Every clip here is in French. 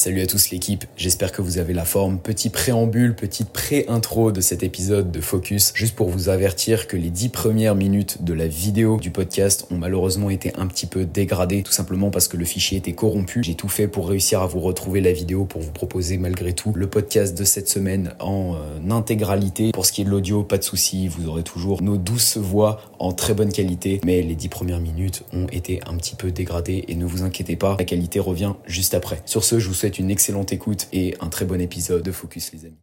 Salut à tous l'équipe, j'espère que vous avez la forme. Petit préambule, petite pré-intro de cet épisode de Focus, juste pour vous avertir que les 10 premières minutes de la vidéo du podcast ont malheureusement été un petit peu dégradées, tout simplement parce que le fichier était corrompu. J'ai tout fait pour réussir à vous retrouver la vidéo, pour vous proposer malgré tout le podcast de cette semaine en euh, intégralité. Pour ce qui est de l'audio, pas de souci, vous aurez toujours nos douces voix en très bonne qualité, mais les 10 premières minutes ont été un petit peu dégradées et ne vous inquiétez pas, la qualité revient juste après. Sur ce, je vous souhaite une excellente écoute et un très bon épisode de Focus les amis.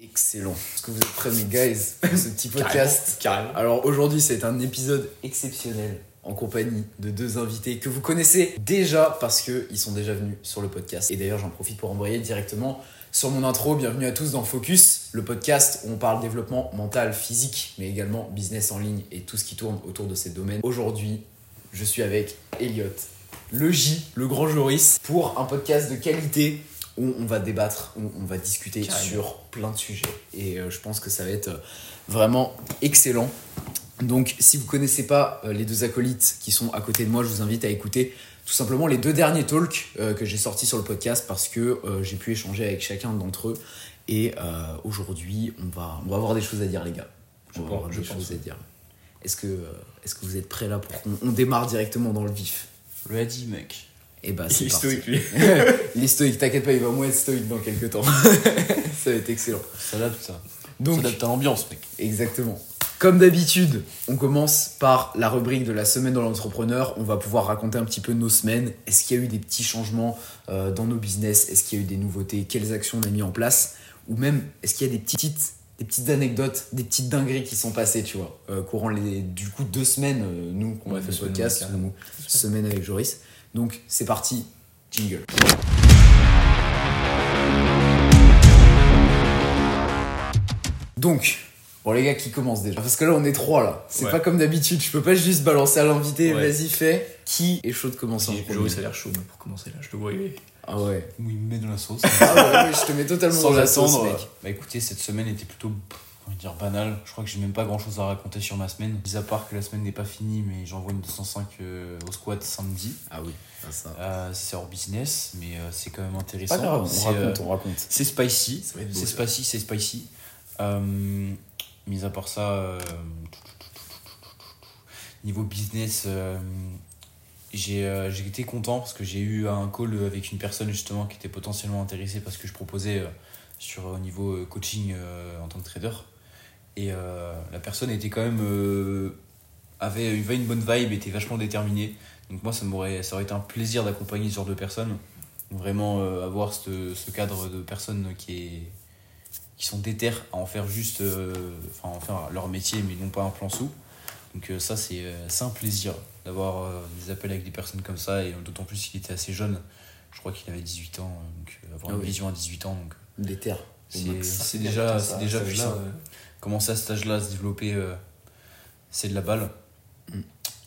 Excellent. Est-ce que vous êtes prêts, mes guys Ce petit podcast? Carrément. Alors aujourd'hui, c'est un épisode exceptionnel en compagnie de deux invités que vous connaissez déjà parce qu'ils sont déjà venus sur le podcast. Et d'ailleurs, j'en profite pour embrayer directement sur mon intro. Bienvenue à tous dans Focus, le podcast où on parle développement mental, physique, mais également business en ligne et tout ce qui tourne autour de ces domaines. Aujourd'hui, je suis avec Elliot, le J, le grand Joris, pour un podcast de qualité où on va débattre, où on va discuter Carrément. sur plein de sujets. Et euh, je pense que ça va être euh, vraiment excellent. Donc, si vous connaissez pas euh, les deux acolytes qui sont à côté de moi, je vous invite à écouter tout simplement les deux derniers talks euh, que j'ai sortis sur le podcast parce que euh, j'ai pu échanger avec chacun d'entre eux. Et euh, aujourd'hui, on va, on va avoir des choses à dire, les gars. On va avoir des choses à dire. Est-ce que, est-ce que vous êtes prêts là pour qu'on on démarre directement dans le vif? Ready, mec. Et bah, Il c'est est parti. stoïque, lui. Les stoïques, t'inquiète pas, il va moins être stoïque dans quelques temps. ça va être excellent. S'adapte, ça. Donc, S'adapte à l'ambiance, mec. Exactement. Comme d'habitude, on commence par la rubrique de la semaine dans l'entrepreneur. On va pouvoir raconter un petit peu nos semaines. Est-ce qu'il y a eu des petits changements euh, dans nos business? Est-ce qu'il y a eu des nouveautés? Quelles actions on a mis en place? Ou même, est-ce qu'il y a des petites, des petites anecdotes, des petites dingueries qui sont passées, tu vois, euh, courant les, du coup, deux semaines, euh, nous, qu'on a fait ce podcast, ou semaine avec Joris. Donc, c'est parti, jingle. Donc, bon les gars qui commencent déjà. Parce que là on est trois là. C'est Ouais. pas comme d'habitude. Je peux pas juste balancer à l'invité. Ouais. Vas-y fais. Qui est chaud de commencer en premier ça a l'air chaud, mais pour commencer, là, je le vois, il est. Ah ouais. Où il me met dans la sauce. Ah ouais, je te mets totalement Sans dans la sauce, attendre. mec. Bah écoutez, cette semaine était plutôt, on va dire, banale. Je crois que j'ai même pas grand chose à raconter sur ma semaine. Mis à part que la semaine n'est pas finie, mais j'envoie une 205 euh, au squat samedi. Ah oui. Ah, ça. Euh, c'est hors business, mais euh, c'est quand même Pas intéressant. grave. On C'est, raconte, euh, on raconte. C'est spicy, c'est spicy, c'est spicy. Mis à part ça, euh, niveau business, euh, j'ai euh, j'ai été content parce que j'ai eu un call avec une personne justement qui était potentiellement intéressée parce que je proposais sur au niveau coaching en tant que trader. Et la personne était quand même avait une bonne vibe, était vachement déterminée. Donc moi ça ça aurait été un plaisir d'accompagner ce genre de personnes vraiment avoir ce cadre de personnes qui, est, qui sont déterres à en faire juste euh, enfin en faire leur métier mais non pas un plan sous donc euh, ça c'est euh, c'est un plaisir d'avoir des appels avec des personnes comme ça et d'autant plus qu'il était assez jeune je crois qu'il avait 18 ans euh, donc avoir Ah une vision à 18 ans donc Des terres. c'est déjà, c'est déjà puissant ouais. commencer à cet âge-là à se développer, euh, c'est de la balle. Mm.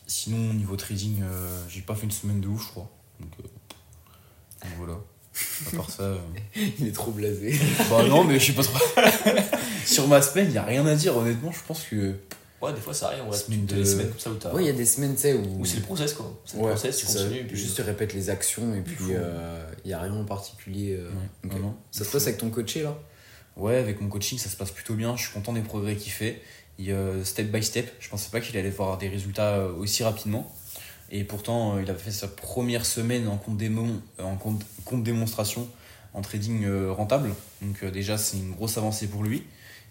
Sinon, niveau trading, euh, j'ai pas fait une semaine de ouf, je crois. Donc, euh, donc voilà. À part ça. euh, Il est trop blasé. bah non, mais je sais pas trop. Sur ma semaine, y a rien à dire, honnêtement. Je pense que. Ouais, des fois ça arrive, on reste Semaine des de- semaines comme ça où t'as. Ouais, il y a des semaines, tu sais, où. Où c'est le process quoi. C'est le Ouais, process, tu c'est ça. continues. et puis- Juste tu répètes les actions et puis faut. il y a rien en particulier. euh, Ouais, ok. non, non. Ça se passe avec ton coaché là? Ouais, avec mon coaching, ça se passe plutôt bien. Je suis content des progrès qu'il fait. Il, euh, step by step. Je pensais pas qu'il allait voir des résultats euh, aussi rapidement. Et pourtant, euh, il avait fait sa première semaine en compte, démon, euh, en compte, compte démonstration en trading euh, rentable. Donc, déjà, c'est une grosse avancée pour lui.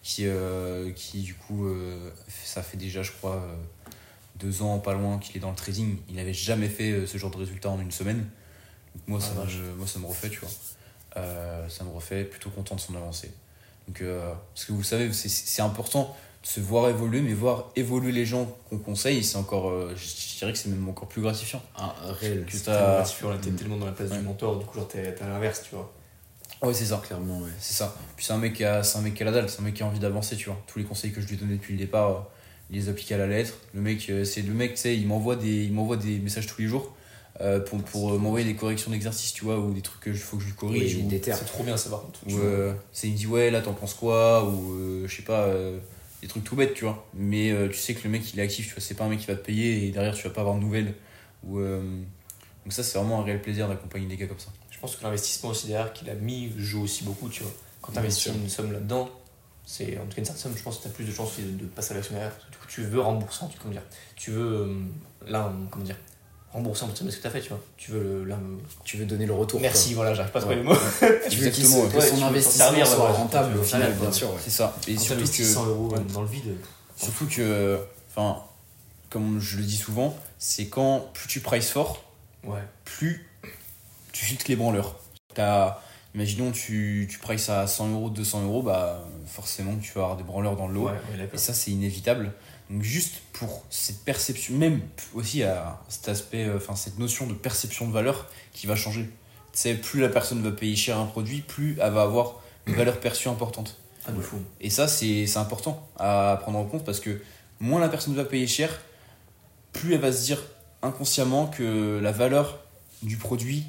Qui, euh, qui du coup, euh, ça fait déjà, je crois, deux ans, pas loin, qu'il est dans le trading. Il n'avait jamais fait ce genre de résultat en une semaine. Donc, moi, ça, Ah, vache. me, moi, ça me refait, tu vois. Euh, ça me refait plutôt content de son avancée. Donc, parce que vous savez, c'est- important se voir évoluer, mais voir évoluer les gens qu'on conseille, c'est encore, euh, je, dirais que c'est même encore plus gratifiant. Ah, réel. Que tellement gratifiant, là, t'es Mm. tellement dans la place Ouais. du mentor, du coup, genre t'es t'es à l'inverse, tu vois. Ouais, c'est ça. Clairement, ouais. C'est ça. Puis c'est un mec qui a, c'est un mec qui a la dalle, c'est un mec qui a envie d'avancer, tu vois. Tous les conseils que je lui ai donnés depuis le départ, euh, il les applique à la lettre. Le mec, euh, c'est le mec, tu sais, il m'envoie des, il m'envoie des messages tous les jours euh, pour, pour euh, m'envoyer des corrections d'exercice, tu vois, ou des trucs que je faut que je lui corrige. Oui, ou-. C'est trop bien ça par contre. Ou euh, c'est il me dit ouais là t'en penses quoi ou je sais pas des trucs tout bêtes, tu vois. Mais euh, tu sais que le mec il est actif, tu vois, c'est pas un mec qui va te payer et derrière tu vas pas avoir de nouvelles. Ou, euh, Donc ça, c'est vraiment un réel plaisir d'accompagner des gars comme ça. Je pense que l'investissement aussi derrière qu'il a mis joue aussi beaucoup, tu vois. Quand tu investis une somme là-dedans, c'est en tout cas une certaine somme, je pense que tu as plus de chances de, de passer à l'action derrière. Parce que du coup, tu veux rembourser, tu, comment dire, tu veux, euh, là, comment dire, rembourser de ce que tu as fait, tu vois. Tu veux le, Tu veux donner le retour. Merci, voilà, j'arrive pas à trouver Ouais. le mot. quoi. Tu veux Exactement, que son investissement servir, soit rentable au final, bien sûr. ouais. C'est ça. Et surtout que, 100 euros ouais. dans le vide, surtout que, enfin, comme je le dis souvent, c'est quand plus tu prices fort, ouais. plus tu filtres les branleurs. T'as- imaginons tu, tu prices à 100 euros, 200 euros, bah forcément tu vas avoir des branleurs dans le lot. Ouais. Et ça, c'est inévitable. Donc, juste pour cette perception, même aussi à cet aspect, euh, enfin, cette notion de perception de valeur qui va changer. Tu sais, plus la personne va payer cher un produit, plus elle va avoir une valeur perçue importante. Ah, de fou. Et ça, c'est important à prendre en compte parce que moins la personne va payer cher, plus elle va se dire inconsciemment que la valeur du produit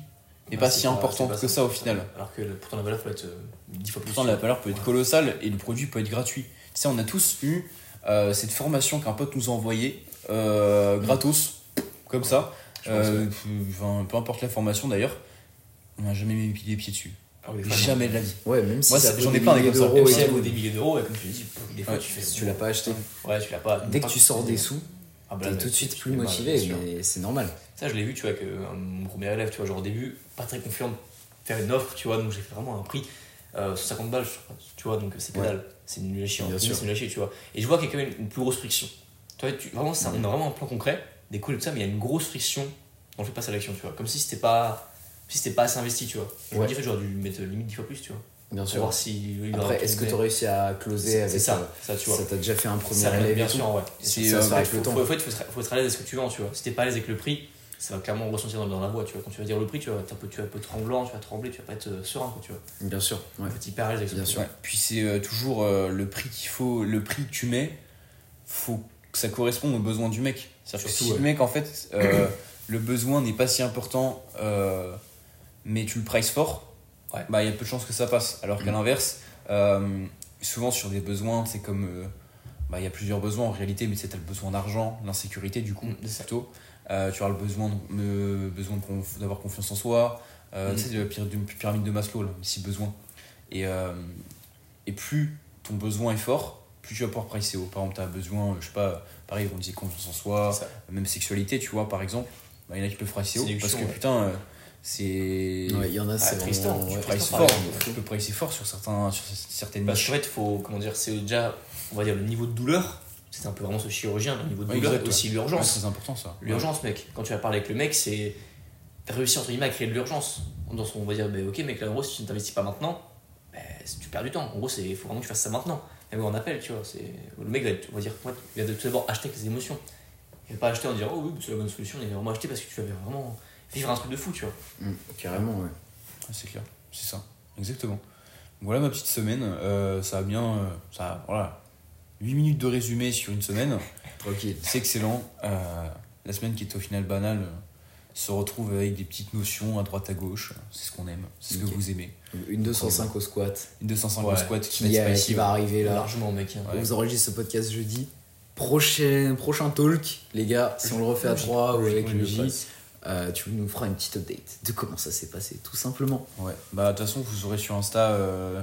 n'est pas si importante que ça au final. Alors que pourtant la valeur peut être euh, 10 fois plus. Pourtant, la valeur peut être Ouais. colossale et le produit peut être gratuit. Tu sais, on a tous eu euh, cette formation qu'un pote nous a envoyée, euh, gratos, comme ça. Euh, enfin, peu importe la formation d'ailleurs, on n'a jamais mis les pieds dessus. Ah oui, Jamais de la vie. Ouais, même si Moi, ça j'en ai plein des milliers comme ça. d'euros Même et si elle tout, vaut des milliers d'euros, et comme tu dis, des fois Ouais, tu fais. si tu l'as pas acheté. Ouais, tu l'as pas. Dès que pas- tu sors des sous, Ah, bah, t'es tout de suite plus motivé, mais c'est normal. Ça, je l'ai vu, tu vois, que euh, mon premier élève, tu vois, genre au début, pas très confiant de faire une offre, tu vois, donc j'ai fait vraiment un prix, euh, 150 balles, je crois, tu vois, donc c'est que Ouais. dalle. C'est nul à chier, c'est nul à chier, tu vois. Et je vois qu'il y a quand même une plus grosse friction. Tu vois, tu, vraiment, ça, on a vraiment un plan concret, des calls et tout ça, mais il y a une grosse friction dans le fait de passer à l'action, tu vois. Comme si c'était pas, si c'était pas assez investi, tu vois. Je Ouais. fait, j'aurais dû mettre limite 10 fois plus, tu vois. Bien sûr. voir si. Après, est-ce que tu as réussi à closer avec ça, euh, ça, tu vois. Ça t'a déjà fait un premier Ça, bien sûr, ouais. C'est, Et ça euh, avec fait, le temps. faut, faut, faut être- faut être à l'aise avec ce que tu vends, tu vois. Si t'es pas à l'aise avec le prix, ça va clairement ressentir dans, dans la voix, tu vois. Quand tu vas dire le prix, tu vas, t'es un peu, tu vas un peu tremblant, tu vas trembler, tu vas pas être euh, serein, quoi, tu vois. Bien sûr, ouais. Être avec ce Bien sûr. Ouais. Puis c'est euh, toujours euh, le prix qu'il faut, le prix que tu mets, faut que ça corresponde aux besoins du mec. Surtout, si ouais. le mec, en fait, euh, le besoin n'est pas si important, mais tu le prices fort, bah il y a peu de chances que ça passe. Alors qu'à Mm. l'inverse, souvent sur des besoins, c'est comme. bah, il y a plusieurs besoins en réalité, mais c'est le besoin d'argent, l'insécurité du coup, Mm, c'est ça. Euh, tu as le besoin de- me- besoin d'avoir confiance en soi, euh, Mm. tu sais, la pyra- de pyramide de Maslow, là, si besoin. Et, euh, et plus ton besoin est fort, plus tu vas pouvoir pricer haut. Par exemple, tu as besoin, je sais pas, pareil, on disait confiance en soi, même sexualité, tu vois, par exemple. Bah, Il y en a qui peuvent pricer haut parce que ouais. putain, euh, c'est. Ouais, il y en a, c'est Tristan, vraiment... tu ouais, prices fort, tu peux pricer fort sur, certains, sur certaines Parce qu'en fait, faut, comment dire, c'est déjà, on va dire, le niveau de douleur. C'est un peu vraiment ce chirurgien, le niveau de Ouais, douleur, exact, et aussi Ouais, l'urgence. c'est important ça. L'urgence, mec. Quand tu vas parler avec le mec, c'est réussir entre guillemets à créer de l'urgence. Dans son, on va dire, bah, ok, mec, là, en gros, si tu ne t'investis pas maintenant, bah, tu perds du temps. En gros, il faut vraiment que tu fasses ça maintenant. Même en appel, tu vois. c'est Le mec va, on va dire, ouais, il va tout d'abord acheter avec ses émotions. Il va pas acheter en disant, oh oui, c'est la bonne solution. Il va vraiment acheter parce que tu vas vraiment vivre un truc de fou, tu vois. Mm, carrément, ouais. C'est clair, c'est ça, exactement. Voilà ma petite semaine, euh, ça a bien. euh, ça voilà. 8 minutes de résumé sur une semaine, Tranquille. c'est excellent. Euh, la semaine qui est au final banale euh, se retrouve avec des petites notions à droite à gauche, c'est ce qu'on aime, c'est ce que vous aimez. Une 205 au squat Une 205 Ouais, au squat qui, euh, qui va arriver là. Largement, mec. hein. Ouais. On vous enregistre ce podcast jeudi. Prochain, prochain talk, les gars, si on le refait à Logique, 3 ou avec le J, euh, tu nous feras une petite update de comment ça s'est passé, tout simplement. Ouais. Bah, de toute façon, vous aurez sur Insta, euh,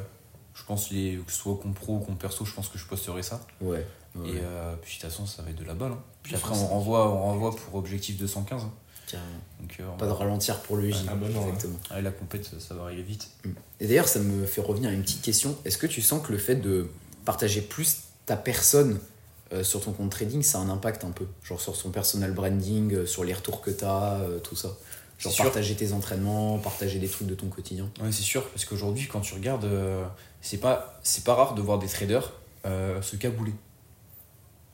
je pense, les, que ce soit compte pro ou compte perso, je pense que je posterai ça. Ouais. ouais, Et euh, puis de toute façon, ça va être de la balle. hein. Puis après, on renvoie, on renvoie pour objectif 215. hein. Donc, euh, on Pas de ralentir pour le J. Ah bah non, ouais. exactement. Allez, la compète, ça, ça va arriver vite. Et d'ailleurs, ça me fait revenir à une petite question. Est-ce que tu sens que le fait de partager plus ta personne euh, sur ton compte trading, ça a un impact un peu? Genre sur son personal branding, euh, sur les retours que tu as, tout ça? Genre partager tes entraînements, partager des trucs de ton quotidien? Ouais, c'est sûr, parce qu'aujourd'hui, quand tu regardes, euh, c'est pas, c'est pas rare de voir des traders euh, se cabouler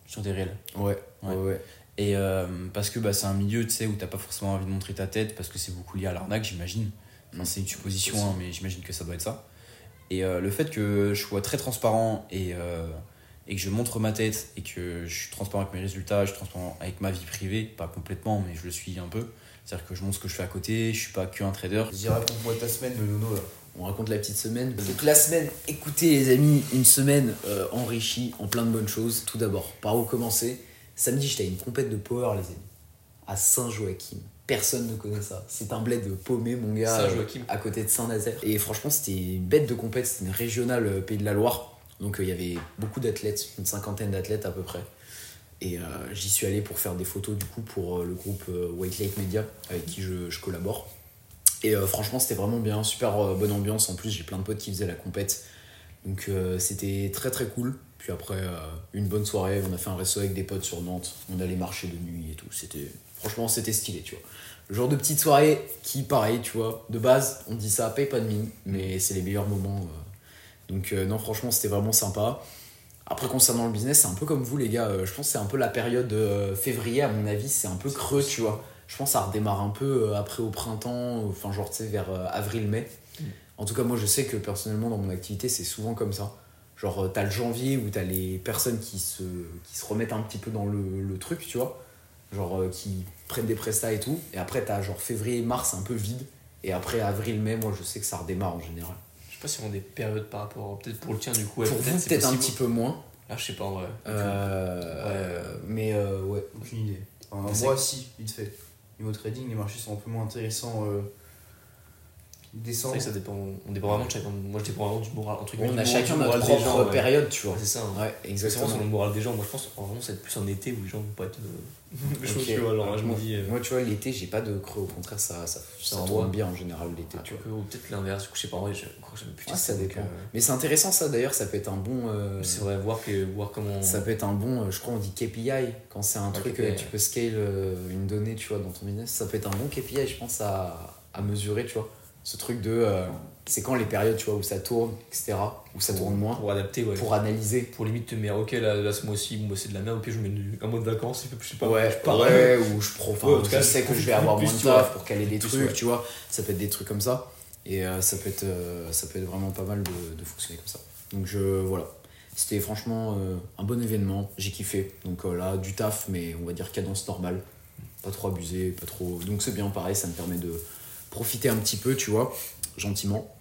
sur des réels. Ouais, Ouais. ouais, ouais. Et euh, parce que bah, c'est un milieu, tu sais, où t'as pas forcément envie de montrer ta tête, parce que c'est beaucoup lié à l'arnaque, j'imagine. Enfin, Mm. c'est une supposition, hein, mais j'imagine que ça doit être ça. Et euh, le fait que je sois très transparent et, et que je montre ma tête et que je suis transparent avec mes résultats, je suis transparent avec ma vie privée, pas complètement, mais je le suis un peu. C'est-à-dire que je montre ce que je fais à côté, je suis pas qu'un trader. Je dirais raconte-moi ta semaine, le nono là. On raconte la petite semaine. Donc la semaine, écoutez les amis, une semaine euh, enrichie en plein de bonnes choses. Tout d'abord, par où commencer? Samedi, j'étais à une compète de power, les amis, à Saint-Joachim. Personne ne connaît ça. C'est un bled paumé, mon gars, Saint-Joachim. euh, à côté de Saint-Nazaire. Et franchement, c'était une bête de compète. C'était une régionale euh, Pays de la Loire. Donc euh, il y avait beaucoup d'athlètes, une cinquantaine d'athlètes à peu près. Et j'y suis allé pour faire des photos du coup pour le groupe White Lake Media avec qui je, je collabore. Et euh, franchement, c'était vraiment bien, super euh, bonne ambiance. En plus, j'ai plein de potes qui faisaient la compète. Donc euh, c'était très très cool. Puis après, une bonne soirée, on a fait un resto avec des potes sur Nantes. On allait marcher de nuit et tout. C'était Franchement, c'était stylé, tu vois. Le genre de petite soirée qui, pareil, tu vois, de base, on dit ça, paye pas de mine, mais c'est les meilleurs moments. Donc non, franchement, c'était vraiment sympa. Après, concernant le business, c'est un peu comme vous, les gars. je pense que c'est un peu la période février, à mon avis, c'est un peu creux, tu vois. Je pense que ça redémarre un peu euh, après au printemps, enfin, genre, tu sais, vers euh, avril-mai. En tout cas, moi, je sais que personnellement, dans mon activité, c'est souvent comme ça. Genre, euh, t'as le janvier où t'as les personnes qui se, qui se remettent un petit peu dans le, le truc, tu vois. Genre, euh, qui prennent des prestats et tout. Et après, t'as genre février, mars, un peu vide. Et après, avril-mai, moi, je sais que ça redémarre en général. Je sais pas si on a des périodes par rapport. Peut-être pour le tien, du coup. ouais, Pour vous, c'est peut-être un petit peu moins. Là, je sais pas en vrai. Euh, Mais euh, ouais. Aucune idée. Moi, si, vite fait. Niveau trading, les marchés sont un peu moins intéressants. Euh, C'est décembre. vrai que ça dépend. On dépend vraiment de chacun. Moi, je dépends vraiment du moral. Un truc on a chacun moral notre des propre gens, ouais. période, tu vois. C'est ça. hein. Ouais, exactement. sur le moral des gens. Moi, je pense en vraiment, c'est plus en été où les gens vont pas être euh, chauds, Ok. tu vois. Alors, là, je me moi, dis. euh, moi, tu vois, l'été, j'ai pas de creux. Au contraire, ça, ça, ça Ça tourne bien en général l'été, ah, tu vois. peu- ou peut-être l'inverse. Je sais pas. En vrai, je crois que j'avais plus Ah, ça donc, dépend. euh, Mais c'est intéressant, ça d'ailleurs. Ça peut être un bon. euh, C'est vrai, voir, que, voir comment. Ça peut être un bon, euh, je crois on dit KPI, quand c'est un Ouais, truc, KPI, euh, tu peux scale euh, une donnée, tu vois, dans ton business. Ça peut être un bon KPI, je pense, à, à mesurer, tu vois. Ce truc de, euh, c'est quand les périodes, tu vois, où ça tourne, etc., où ça tourne moins, Pour adapter, ouais. pour analyser. Pour limite te dire, ok, là, là ce mois-ci, bah, c'est de la merde, ok, je mets un mois de vacances, je sais pas. Ouais, je pars. ouais, ou je, pro, enfin, Ouais, je cas, sais que je vais avoir plus, moins de taf pour caler des trucs, ouais. tu vois. Ça peut être des trucs comme ça. Et euh, ça, peut être, euh, ça peut être vraiment pas mal de, de fonctionner comme ça. Donc je, voilà. C'était franchement euh, un bon événement, j'ai kiffé. Donc là, du taf, mais on va dire cadence normale. Pas trop abusé, pas trop. Donc c'est bien pareil, ça me permet de profiter un petit peu, tu vois, gentiment.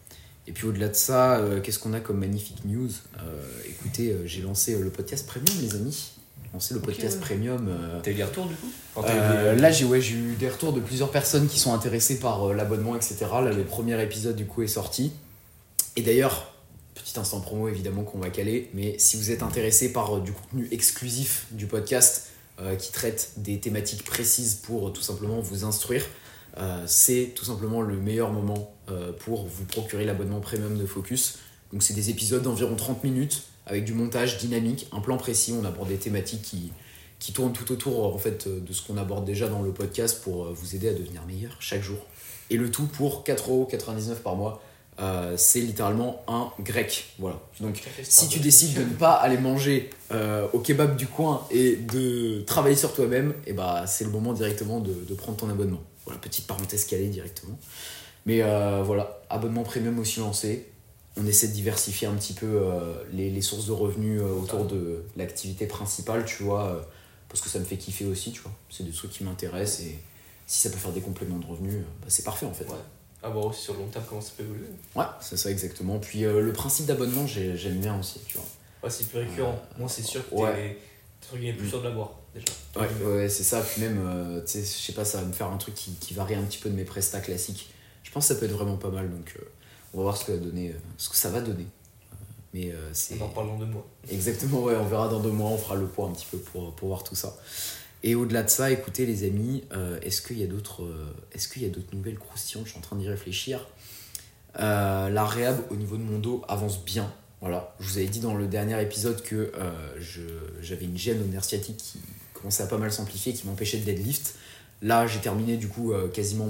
Et puis au-delà de ça, euh, qu'est-ce qu'on a comme magnifique news Euh, Écoutez, euh, j'ai lancé euh, le podcast premium, les amis. J'ai lancé le podcast ouais. premium. euh, T'as eu des retours du coup eu euh, là, j'ai ouais, j'ai eu des retours de plusieurs personnes qui sont intéressées par euh, l'abonnement, etc. Là, le premier épisode du coup est sorti. Et d'ailleurs, petit instant promo évidemment qu'on va caler, mais si vous êtes intéressé par euh, du contenu exclusif du podcast euh, qui traite des thématiques précises pour euh, tout simplement vous instruire, euh, c'est tout simplement le meilleur moment euh, pour vous procurer l'abonnement premium de Focus. Donc c'est des épisodes d'environ 30 minutes avec du montage dynamique, un plan précis, on aborde des thématiques qui, qui tournent tout autour en fait euh, de ce qu'on aborde déjà dans le podcast pour vous aider à devenir meilleur chaque jour. Et le tout pour 4,99€ par mois. Euh, c'est littéralement un grec. Voilà. Donc si tu décides de ne pas aller manger euh, au kebab du coin et de travailler sur toi-même, et bah c'est le moment directement de, de prendre ton abonnement. Voilà, petite parenthèse calée directement. Mais euh, voilà, abonnement premium aussi lancé. On essaie de diversifier un petit peu euh, les, les sources de revenus euh, autour de l'activité principale, tu vois, parce que ça me fait kiffer aussi, tu vois. C'est des trucs qui m'intéressent et si ça peut faire des compléments de revenus, bah, c'est parfait en fait. Ouais. À voir aussi sur le long terme comment ça peut évoluer. Ouais, c'est ça exactement. Puis le principe d'abonnement, j'ai- j'aime bien aussi, tu vois. Ouais, c'est plus récurrent. Moi, c'est sûr que Ouais. Entre guillemets plus sûr de l'avoir déjà. Ouais, ouais, c'est ça. Puis même, euh, tu sais, je sais pas, ça va me faire un truc qui, qui varie un petit peu de mes prestats classiques. Je pense que ça peut être vraiment pas mal. Donc, euh, on va voir ce que, va donner, euh, ce que ça va donner. Euh, mais c'est. On en reparle dans deux mois. Exactement, ouais, on verra dans deux mois, on fera le point un petit peu pour, pour voir tout ça. Et au-delà de ça, écoutez les amis, est-ce qu'il y a d'autres est-ce qu'il y a d'autres nouvelles croustillantes? Je suis en train d'y réfléchir. La réhab au niveau de mon dos avance bien. Voilà, je vous avais dit dans le dernier épisode que euh, j'avais une gêne au nerf sciatique qui commençait à pas mal s'amplifier, qui m'empêchait de deadlift. Là, j'ai terminé du coup euh, quasiment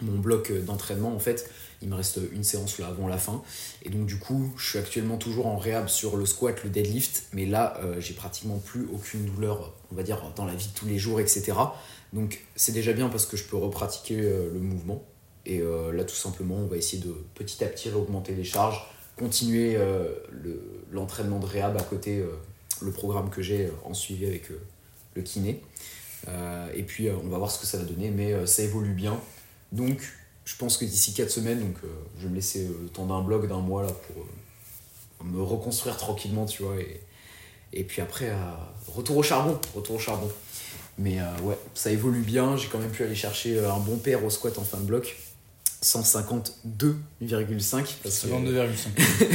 mon, bloc d'entraînement en fait. Il me reste une séance là avant la fin. Et donc du coup, je suis actuellement toujours en réhab sur le squat, le deadlift, mais là, euh, j'ai pratiquement plus aucune douleur, on va dire, dans la vie de tous les jours, etc. Donc c'est déjà bien parce que je peux repratiquer le mouvement. Et là, tout simplement, on va essayer de petit à petit augmenter les charges, continuer euh, le- l'entraînement de réhab à côté, euh, le programme que j'ai euh, en suivi avec le kiné. Et puis, on va voir ce que ça va donner, mais ça évolue bien. Donc, je pense que d'ici 4 semaines, donc je vais me laisser le temps d'un blog d'un mois là pour me reconstruire tranquillement, tu vois. Et, et puis après, retour au charbon, retour au charbon. Mais ouais, ça évolue bien. J'ai quand même pu aller chercher un bon paire au squat en fin de bloc. 152,5 parce que 52,5.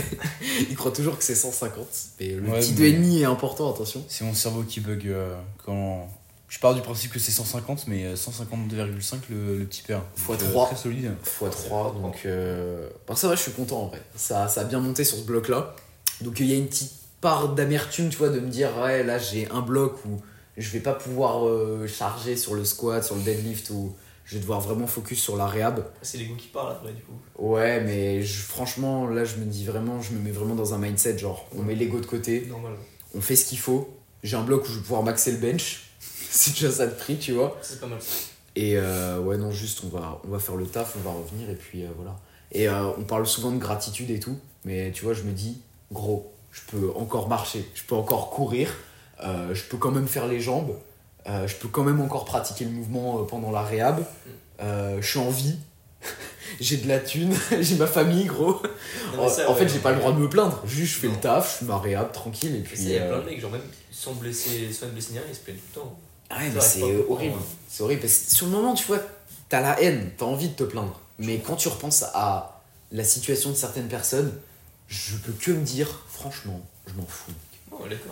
il croit toujours que c'est 150. Mais le Ouais, petit mais- 2,5 est important, attention. C'est mon cerveau qui bug euh, quand. Je pars du principe que c'est 150, mais euh, 152,5 le, le petit père. Fois Donc, euh, trois. Très solide. x3 donc euh... ça va je suis content en vrai ça, ça a bien monté sur ce bloc là donc il y a une petite part d'amertume tu vois de me dire ouais là j'ai un bloc où je vais pas pouvoir euh, charger sur le squat sur le deadlift ou je vais devoir vraiment focus sur la réhab C'est l'ego qui parle après, du coup. ouais mais je- franchement là je me dis vraiment je me mets vraiment dans un mindset genre on met l'ego de côté Normal. on fait ce qu'il faut j'ai un bloc où je vais pouvoir maxer le bench c'est déjà ça de prix tu vois C'est pas mal. et euh, ouais, non, juste on va, on va faire le taf, on va revenir et puis euh, voilà. Et euh, on parle souvent de gratitude et tout, mais tu vois, je me dis, gros, je peux encore marcher, je peux encore courir, je peux quand même faire les jambes, euh, je peux quand même encore pratiquer le mouvement euh, pendant la réhab, euh, je suis en vie, j'ai de la thune, j'ai ma famille, gros. Non, En, mais ça, en fait, ouais. j'ai pas le droit de me plaindre, juste je fais Non. le taf, je fais ma réhab tranquille et puis. il y a plein de mecs, genre même sans blesser, sans ni rien, ils se plaignent tout le temps. Ah ouais, mais c'est horrible. hein. C'est horrible parce que sur le moment, tu vois, t'as la haine, t'as envie de te plaindre. Mais quand tu repenses à la situation de certaines personnes, je peux que me dire, franchement, je m'en fous.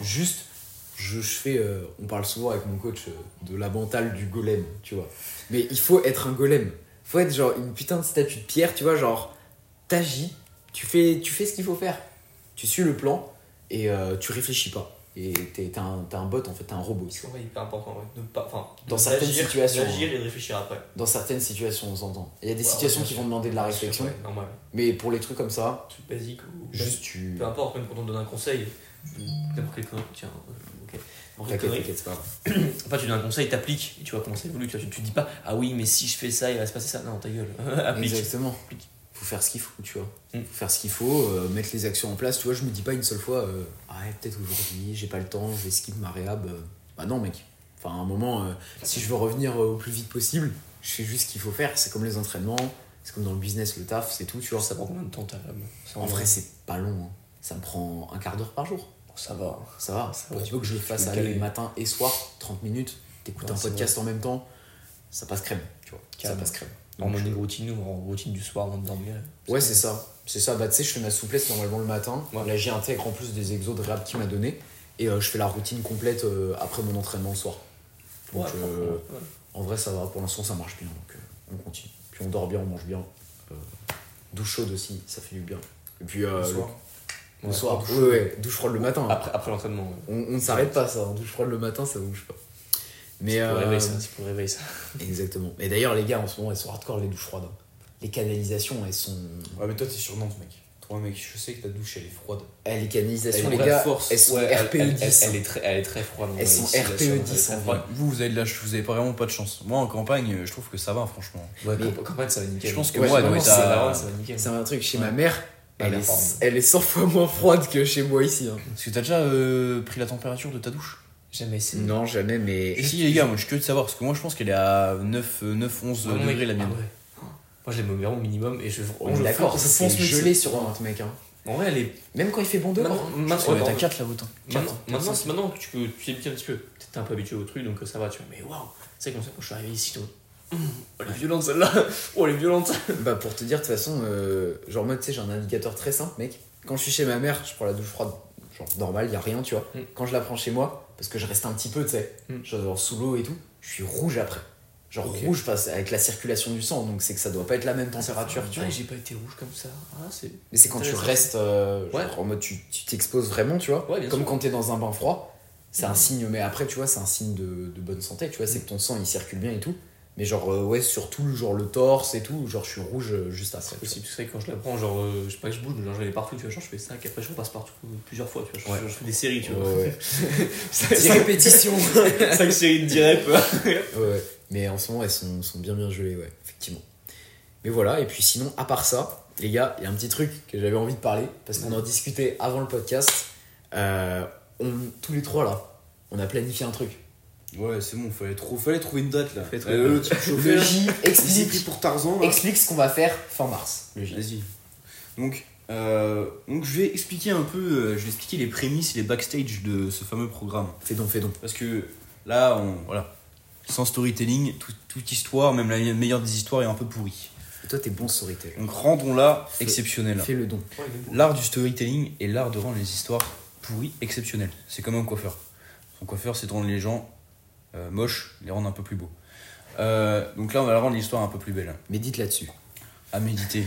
Juste, je, je fais. euh, on parle souvent avec mon coach euh, de la mentale du golem, tu vois. Mais il faut être un golem. Faut être genre une putain de statue de pierre, tu vois, genre, t'agis, tu fais, tu fais ce qu'il faut faire. Tu suis le plan et euh, tu réfléchis pas. Et t'es un, un bot, en fait, t'es un robot. C'est hyper important, ouais. De pas, enfin, Dans certaines situations, D'agir et de réfléchir après. Dans certaines situations, on s'entend. Il y a des Ouais, situations bien qui vont demander de la Bien sûr, réflexion, ouais, normal. mais pour les trucs comme ça, Truc basique ou. juste tu. Peu importe, même quand on te donne un conseil, n'importe quel tiens, euh, quelle T'inquiète, t'inquiète, pas. Enfin, tu donnes un conseil, t'appliques, et tu vois comment ça évolue. Tu, vois, tu, tu dis pas, ah oui, mais si je fais ça, il va se passer ça. Non, ta gueule. Applique. Exactement. Applique. Faut faire ce qu'il faut, tu vois. Mm. Faut faire ce qu'il faut, euh, mettre les actions en place. Tu vois, je me dis pas une seule fois, euh, ah ouais, peut-être aujourd'hui, j'ai pas le temps, je vais skip ma réhab. Bah non, mec. Enfin, à un moment, euh, si je veux revenir euh, au plus vite possible, je fais juste ce qu'il faut faire. C'est comme les entraînements, c'est comme dans le business, le taf, c'est tout, tu vois. Ça prend combien de temps ta En vrai, c'est pas long. hein. Ça me prend un quart d'heure par jour. Ça va. Ça va. Ça va, tu peu que je fasse aller matin et soir, 30 minutes, t'écoutes Ouais, un podcast en même temps, ça passe crème, tu vois. Ça passe crème. En Donc, morning routine ou en routine du soir avant de dormir. Ouais, c'est ça. C'est ça. Bah, tu sais, je fais ma souplesse normalement le matin. Ouais. Là, j'y intègre en plus des exos de réhab qu'il m'a donné. Et euh, je fais la routine complète euh, après mon entraînement le soir. Donc, Ouais, euh, ouais. en vrai, ça va. Pour l'instant, ça marche bien. Donc, on continue. Puis, on dort bien, on mange bien. Douche chaude aussi, ça fait du bien. Et puis, euh, le, soir. le Ouais, soir, douche ouais, ouais, douche froide le matin. Après, après l'entraînement. ouais. On, on ne s'arrête pas, ça. hein. Douche froide le matin, ça bouge pas. Mais, C'est pour le euh, réveil, ça. C'est pour le réveil, ça. Exactement. Et d'ailleurs, les gars, en ce moment, elles sont hardcore, les douches froides. hein. Les canalisations, elles sont. Ouais, mais toi, t'es sur Nantes, mec. Toi, mec, je sais que ta douche, elle est froide. Eh, les canalisations, Elle les gars, force. elles sont Ouais, elle- RPE elle, 10. elle, elle est très, elle est très froide. en Elles sont ici, là, RPE sur- elle est 10 très en froide. vrai. Vous, vous avez de la ch- vous avez pas vraiment pas de chance. Moi, en campagne, je trouve que ça va, franchement. Ouais, Mais- camp- campagne, ça va nickel. Je pense que Ouais, moi, elle ça va, ça va nickel. C'est un truc, chez Ouais. ma mère, Elle, est, elle est 100 fois moins froide que chez moi ici. hein. Parce que t'as déjà euh, pris la température de ta douche? Jamais essayé. Non, jamais, mais. Si, les gars, moi je suis curieux de savoir, parce que moi je pense qu'elle est à 9, euh, 9 11 Ouais, degrés la mienne. ah ouais. Moi, je l'aime vraiment au minimum et je. On est d'accord, c'est fonce gelé ça. sur Nantes, mec. hein. En vrai, elle est. Même quand il fait bon dehors. Maintenant, hein. t'as pardon. 4 là, autant. Maintenant, maintenant, c'est- maintenant que tu peux tu t'habitues un petit peu, t'es un peu habitué au truc donc euh, ça va, tu vois. Mais waouh, c'est comme ça quand je suis arrivé ici, toi. Oh, elle est violente celle-là, oh elle est violente. Bah, pour te dire, de toute façon, euh, genre, moi, tu sais, j'ai un indicateur très simple, mec. Quand je suis chez ma mère, je prends la douche froide, genre normal, y a rien, tu vois. Mm. Quand je la prends chez moi, parce que je reste un petit peu, tu sais, Mm. genre sous l'eau et tout, je suis rouge après. Genre rouge parce, avec la circulation du sang, donc c'est que ça doit pas être la même température, tu Ouais, vois. j'ai pas été rouge comme ça. Ah. Mais c'est quand tu restes euh, genre, Ouais. en mode tu t'exposes vraiment, tu vois. Ouais, bien Comme sûr. quand t'es dans un bain froid, c'est un Mhm. signe, mais après, tu vois, c'est un signe de, de bonne santé, tu vois, c'est que ton sang il circule bien et tout. Mais genre, euh, ouais, surtout genre le torse et tout, genre je suis rouge euh, juste vois. possible, c'est vrai que quand je la prends, genre, euh, je sais pas que je bouge, mais genre aller partout, tu vois, genre je fais ça, après je repasse partout plusieurs fois, tu vois, je, Ouais. je fais des séries, tu vois. Ouais, ouais. Cinq- Des répétitions. Cinq séries de direct, ouais, ouais. Mais en ce moment, elles sont, sont bien bien gelées, ouais, effectivement. Mais voilà, et puis sinon, à part ça, les gars, il y a un petit truc que j'avais envie de parler, parce qu'on en discutait avant le podcast. Euh, on, tous les trois là, on a planifié un truc. Ouais, c'est bon, fallait, trop, fallait trouver une date là. Fallait Euh, Le. J, explique, pour Tarzan là. explique ce qu'on va faire fin mars. Vas-y. Donc, euh, donc, je vais expliquer un peu, euh, je vais expliquer les prémices et les backstage de ce fameux programme. Fais donc, fais donc. Parce que là, on, voilà, sans storytelling, tout- toute histoire, même la meilleure des histoires est un peu pourrie. Et toi, t'es bon storyteller. Donc rendons-la exceptionnelle. Fais le don. L'art du storytelling est l'art de rendre les histoires pourries exceptionnelles. C'est comme un coiffeur. Son coiffeur, c'est de rendre les gens euh, moches, les rendre un peu plus beaux. Euh, donc là, on va rendre l'histoire un peu plus belle. Médite là-dessus. À méditer.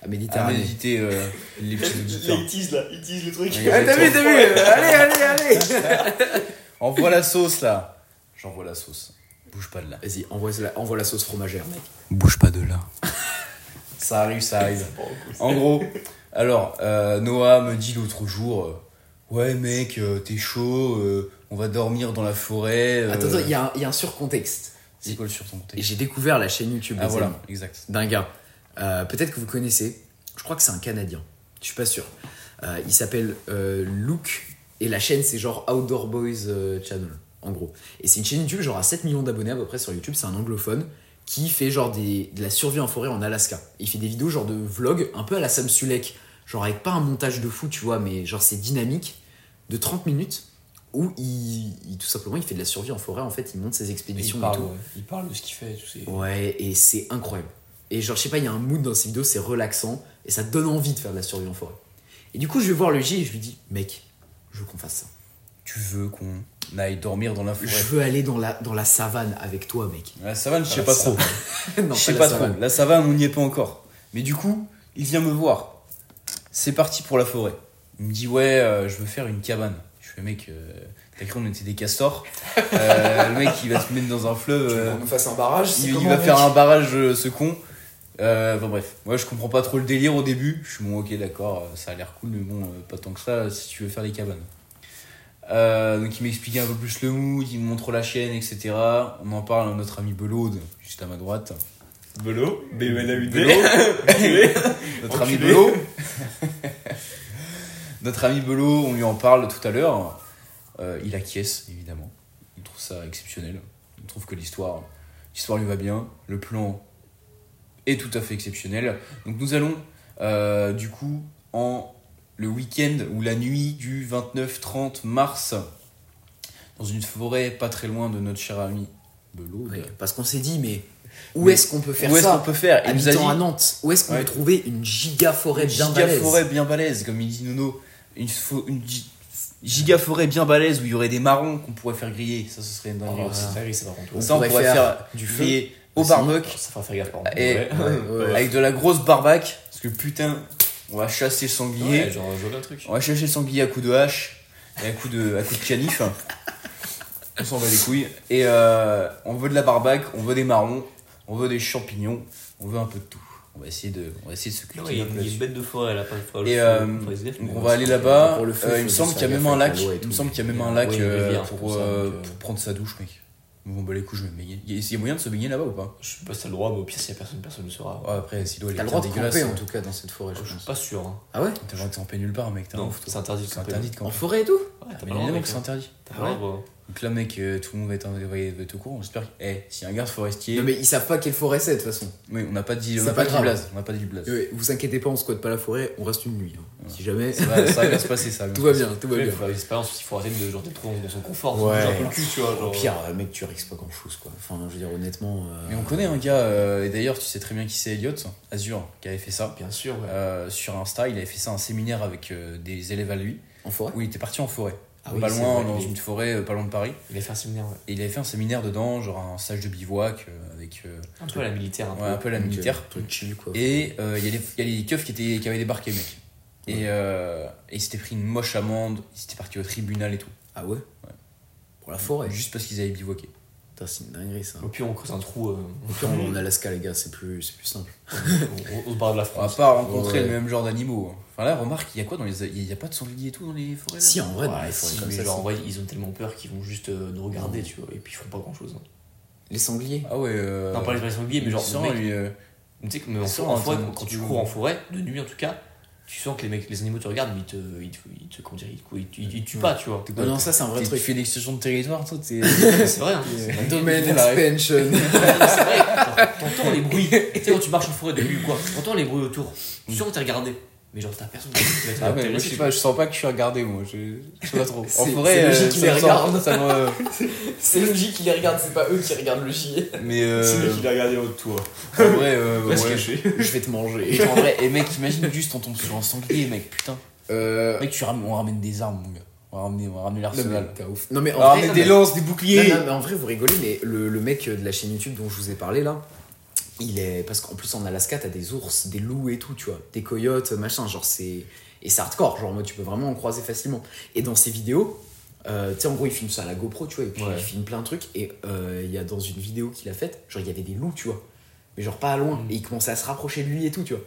À À Méditerranée. méditer euh, les petits auditeurs. tease là, il tease le truc. Ouais, Ah, t'as vu, t'as vu Allez, allez, allez Envoie la sauce là. J'envoie la sauce. Bouge pas de là. Vas-y, envoie la, envoie la sauce fromagère, mec. Bouge pas de là. ça arrive, ça arrive. En gros, alors, euh, Noah me dit l'autre jour euh, Ouais, mec, euh, t'es chaud, euh, on va dormir dans la forêt. euh, Attends, il y, a un- il y a un surcontexte. C'est quoi le sur ton Et contexte j'ai découvert la chaîne YouTube Ah voilà, exact. d'un gars. Euh, Peut-être que vous connaissez. Je crois que c'est un Canadien. Je suis pas sûr. Euh, il s'appelle euh, Luke. Et la chaîne, c'est genre Outdoor Boys euh, Channel, en gros. Et c'est une chaîne YouTube, genre à 7 millions d'abonnés à peu près sur YouTube. C'est un anglophone qui fait genre des, de la survie en forêt en Alaska. Il fait des vidéos genre de vlog, un peu à la Sam Sulek. Genre avec pas un montage de fou, tu vois, mais genre c'est dynamique, de 30 minutes, où il, il- tout simplement il fait de la survie en forêt. En fait, il monte ses expéditions Il et tout. ouais. il parle de ce qu'il fait. Tout c'est... Ouais, et c'est incroyable. Et genre, je sais pas, il y a un mood dans ces vidéos, c'est relaxant, et ça donne envie de faire de la survie en forêt. Et du coup, je vais voir le J et je lui dis, mec, je veux qu'on fasse ça. Tu veux qu'on aille dormir dans la forêt? Je veux aller dans la, dans la savane avec toi, mec. La savane, je sais la pas trop. non, Je sais pas trop. La savane, on n'y est pas encore. Mais du coup, il vient me voir. C'est parti pour la forêt. Il me dit ouais, euh, je veux faire une cabane. Je fais mec, euh, t'as cru on était des castors? Euh, le mec, il va se mettre dans un fleuve. Tu veux euh, qu'on nous fasse un barrage il, va faire un barrage, euh, ce con. Euh, enfin bref, moi je comprends pas trop le délire au début. Je suis bon, ok, d'accord, ça a l'air cool, mais bon, euh, pas tant que ça si tu veux faire des cabanes. Euh, donc il m'expliquait un peu plus le mood, il me montre la chaîne, etc. On en parle à notre ami Belaude, juste à ma droite. Belo, b e n a u Notre ami Enculé. Notre ami Belot, on lui en parle tout à l'heure. Euh, il acquiesce, évidemment. Il trouve ça exceptionnel. Il trouve que l'histoire, l'histoire lui va bien. Le plan est tout à fait exceptionnel. Donc nous allons, euh, du coup, en le week-end ou la nuit du 29-30 mars, dans une forêt pas très loin de notre cher ami Belot. Parce qu'on s'est dit, mais où est-ce qu'on peut faire Où est-ce ça qu'on peut faire Il nous a à Nantes, où est-ce qu'on Ouais. peut trouver une giga forêt bien giga balèze forêt bien balèze, comme il dit Nono. Une, fo- une gi- giga forêt bien balèze où il y aurait des marrons qu'on pourrait faire griller. Ça, ce serait une dinguerie Oh, ça par contre. On Ça, on pourrait pourrait faire faire, du feu griller au barbecue Ça fera faire gaffe par contre. et Ouais. Ouais, ouais. avec de la grosse barbaque. Parce que putain, on va chasser le sanglier. Genre, truc. On va chercher le sanglier à coups de hache et à coups de, à coups de canif. On s'en va les couilles. Et euh, on veut de la barbaque, on veut des marrons, on veut des champignons, on veut un peu de tout. On va essayer de, on va essayer de se Non, cultiver il y a une, il y a là-dessus. une bête de forêt là, pas Et, euh, Donc mais on va aller là-bas. Le Euh, faut il me semble qu'il y a même un lac. et Il me semble qu'il y a même un lac euh, pour, euh, euh, prendre sa douche, mec. Bon, bah les coups, je vais me baigner. Il y a- moyen de se baigner là-bas ou pas? Je sais pas si t'as le droit, mais au pire, s'il y a personne, personne ne saura. Ouais, Après, si l'eau elle est T'as le bien droit de dégueulasse. camper en hein. tout cas dans cette forêt, je Je suis pas sûr. Hein. Ah ouais? T'as le droit de camper nulle part, mec. Non, c'est interdit de C'est camper. En forêt et tout? Ouais, t'as Mais pas le évidemment droit, que c'est interdit. T'as pas le droit. Donc là, mec, euh, tout le monde va être, être- va être au courant. J'espère que. Eh, si un garde forestier. Non mais ils savent pas quelle forêt c'est de toute façon. Oui, on n'a pas dit, on n'a pas pas dit blase. On n'a pas dit. Ouais, Vous inquiétez pas, on squatte pas la forêt, on reste une nuit. hein. Si jamais. Ça va, ça va bien se passer, ça. Tout va bien, tout va bien. l'expérience il faut arrêter de genre d'être trop dans son confort. Ouais. Ouais. un peu le cul, tu vois. Au Genre, pire, euh, mec, tu risques pas grand chose quoi. Enfin, je veux dire, honnêtement. euh, Mais on connaît un gars, euh, et d'ailleurs, tu sais très bien qui c'est Elliot, Azur, qui avait fait ça. Bien sûr, ouais. Euh, sur Insta, il avait fait ça un séminaire avec euh, des élèves à lui, En forêt où il était parti en forêt. Ah oui, pas loin, dans il une forêt, euh, pas loin de Paris. Il a fait un séminaire, ouais. Et il avait fait un séminaire dedans, genre un stage de bivouac euh, avec euh, Un peu à la militaire, un ouais, un peu. peu la militaire. Truc chill quoi. Et il y, a les- il keufs qui, étaient, qui avaient débarqué, mec. Et, euh, et ils s'étaient pris une moche amende, ils s'étaient partis au tribunal et tout. Ah ouais Pour la forêt? Juste parce qu'ils avaient bivouaqué. Putain, c'est une dinguerie ça. Au pire, on creuse un trou. euh, Au pire, on va en Alaska, les gars, c'est plus, c'est plus simple. on, on se barre de la On va France. pas rencontrer Ouais. le même genre d'animaux. hein. Enfin là, remarque, il y a quoi dans les. Il y a pas de sanglier et tout dans les forêts là Si, en vrai, Ouais, les si, mais genre, en vrai, ils ont tellement peur qu'ils vont juste euh, nous regarder, tu vois, et puis ils font pas grand chose. Les sangliers? Ah ouais. Euh... Non, pas les sangliers, mais genre, sans mec, lui. euh, tu sais que mais en, Sans en forêt, un quand, tu cours en forêt, de nuit en tout cas, tu sens que les mecs, les animaux te regardent, mais ils te, ils te, ils te, comment dire, ils te, tuent pas, tu vois. Non, non, ça c'est un vrai Tu truc. fais l'extension de territoire, toi, t'es. C'est vrai, hein. Ref. expansion. c'est vrai. T'entends les bruits. Tu sais, quand tu marches en forêt de nuit ou quoi, t'entends les bruits autour. Tu sens que t'es regardé. Mais genre, t'as personne qui va te Ah, mais moi, je t'intéresser, sais tu pas, je sens pas que je suis regardé, moi. Je, je sais pas trop. En C'est- forêt, c'est euh, logique qu'il ça les me sent- regarde. Ça me. C'est logique qu'ils les regardent, c'est pas eux qui regardent le gilet. Mais. euh, C'est lui qui l'a regardé en haut de toi. En vrai, euh, ouais. Je vais te manger. En vrai, et mec, imagine juste on tombe sur un sanglier, mec, putain. Euh. Mec, tu ramènes, on ramène des armes, mon gars. On va ramener, on va ramener Non, mais l'arsenal. Non, mais en On va vrai, des lances, des Non, boucliers. non, mais en vrai, vous rigolez, mais le, le mec de la chaîne YouTube dont je vous ai parlé là, il est. Parce qu'en plus en Alaska, t'as des ours, des loups et tout, tu vois. Des coyotes, machin, genre c'est. Et c'est hardcore, genre moi tu peux vraiment en croiser facilement. Et dans ses vidéos, euh, tu sais, en gros, il filme ça à la GoPro, tu vois, et puis Ouais. il filme plein de trucs. Et euh, il y a dans une vidéo qu'il a faite, genre il y avait des loups, tu vois. Mais genre pas loin. Mm. Et il commençait à se rapprocher de lui et tout, tu vois.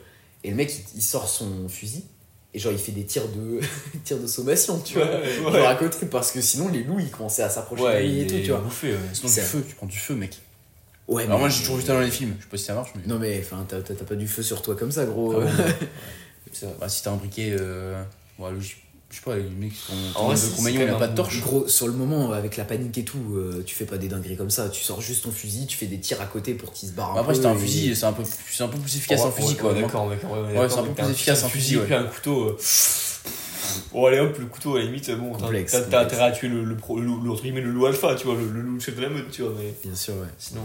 Et le mec, il, il sort son fusil. Et genre, il fait des tirs de, tirs de sommation, tu vois. Ouais, Genre ouais. à côté, parce que sinon, les loups, ils commençaient à s'approcher de lui et tout, tu vois. bouffé. Sinon, du feu, tu prends du feu, mec. Ouais, Alors, mais- moi, j'ai toujours vu ça dans les films. Je sais pas si ça marche, mais. Non, mais enfin, t'as t'as- t'as pas du feu sur toi comme ça, gros. Ah ouais. Bah, si t'as un briquet. Euh... Ouais, je je sais pas, les mecs qui sont. En vrai, de c'est- c'est compagnon, il a pas de torche. Gros, sur le moment, avec la panique et tout, euh, tu fais pas des dingueries comme ça. Tu sors juste ton fusil, tu fais des tirs à côté pour qu'il se barre un Après, peu. c'était un et- fusil, c'est un, peu, c'est un peu plus efficace un fusil, quoi. D'accord, mec. Ouais, ouais, Ouais, d'accord, c'est un peu plus efficace, un fusil, ouais. puis un couteau. Bon, allez hop, le couteau, à la limite, bon, t'as- intérêt à tuer le, le, pro- le, loup, le alpha, tu vois, le, loup chef de la meute, tu vois, mais Bien sûr, ouais. sinon.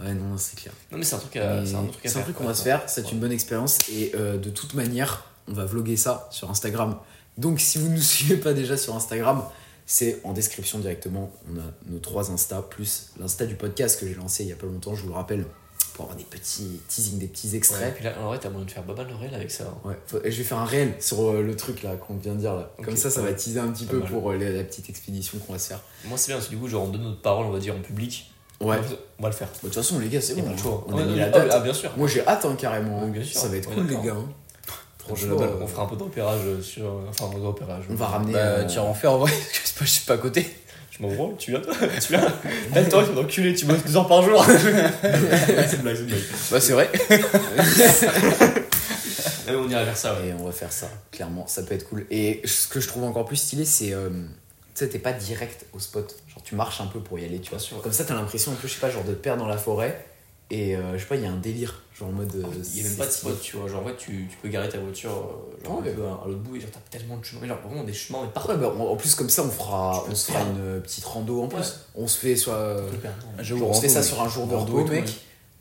Ouais, non, c'est clair. Non, mais c'est un truc à, Mais un truc à un truc qu'on va se faire, c'est Ouais. une bonne expérience. Et euh, de toute manière, on va vloguer ça sur Instagram. Donc, si vous ne nous suivez pas déjà sur Instagram, c'est en description directement. On a nos trois Insta, plus l'Insta du podcast que j'ai lancé il y a pas longtemps, je vous le rappelle, pour avoir des petits teasings, des petits Ouais, et extraits. puis là, en vrai, t'as moyen de faire pas mal de réels avec ça. hein. Ouais, faut- et je vais faire un réel sur euh, le truc là qu'on vient de dire là. Comme ça, ça ouais. va teaser un petit Pas peu mal. pour euh, la petite expédition qu'on va se faire. Moi, c'est bien, parce que du coup, genre, on donne notre parole, on va dire, en public. Ouais. On va le faire. Bah, De toute façon, les gars, c'est bon. de choix. On Ouais, a mis ouais, la ah, date. Ah, bien sûr. Moi, j'ai hâte hein, carrément. Oui, bien sûr. Ça va être Ouais, cool, les gars. hein. Franchement, on, euh, on fera un peu de repérage sur. Enfin, de repérage. on va ramener. Bah, euh, tu vas en faire en vrai, parce que je suis pas à côté. Je m'en branle, tu viens Tu viens Là, toi, tu vas enculé, tu bosses deux heures par jour. c'est une blague, c'est une blague. Bah, c'est vrai. On ira vers ça, ouais. Et on va faire ça, clairement, ça peut être cool. Et ce que je trouve encore plus stylé, c'est. euh, tu sais, t'es pas direct au spot. Genre, tu marches un peu pour y aller, tu vois. Comme ça, t'as l'impression un peu, je sais pas, genre de te perdre dans la forêt. Et euh, je sais pas, il y a un délire. Genre en mode. euh, Il y a même pas de spot, tu vois. Genre, en vrai, tu, tu peux garer ta voiture euh, genre, Ouais. un peu à, à l'autre bout et genre, t'as tellement de chemins. Mais genre, vraiment des chemins, mais partout. Ouais, bah, en plus, comme ça, on, fera, on se fera une euh, petite rando en plus. Ouais. On se fait euh, se rando, ça mec. sur un jour de Rando repos, et tout, mec. ouais.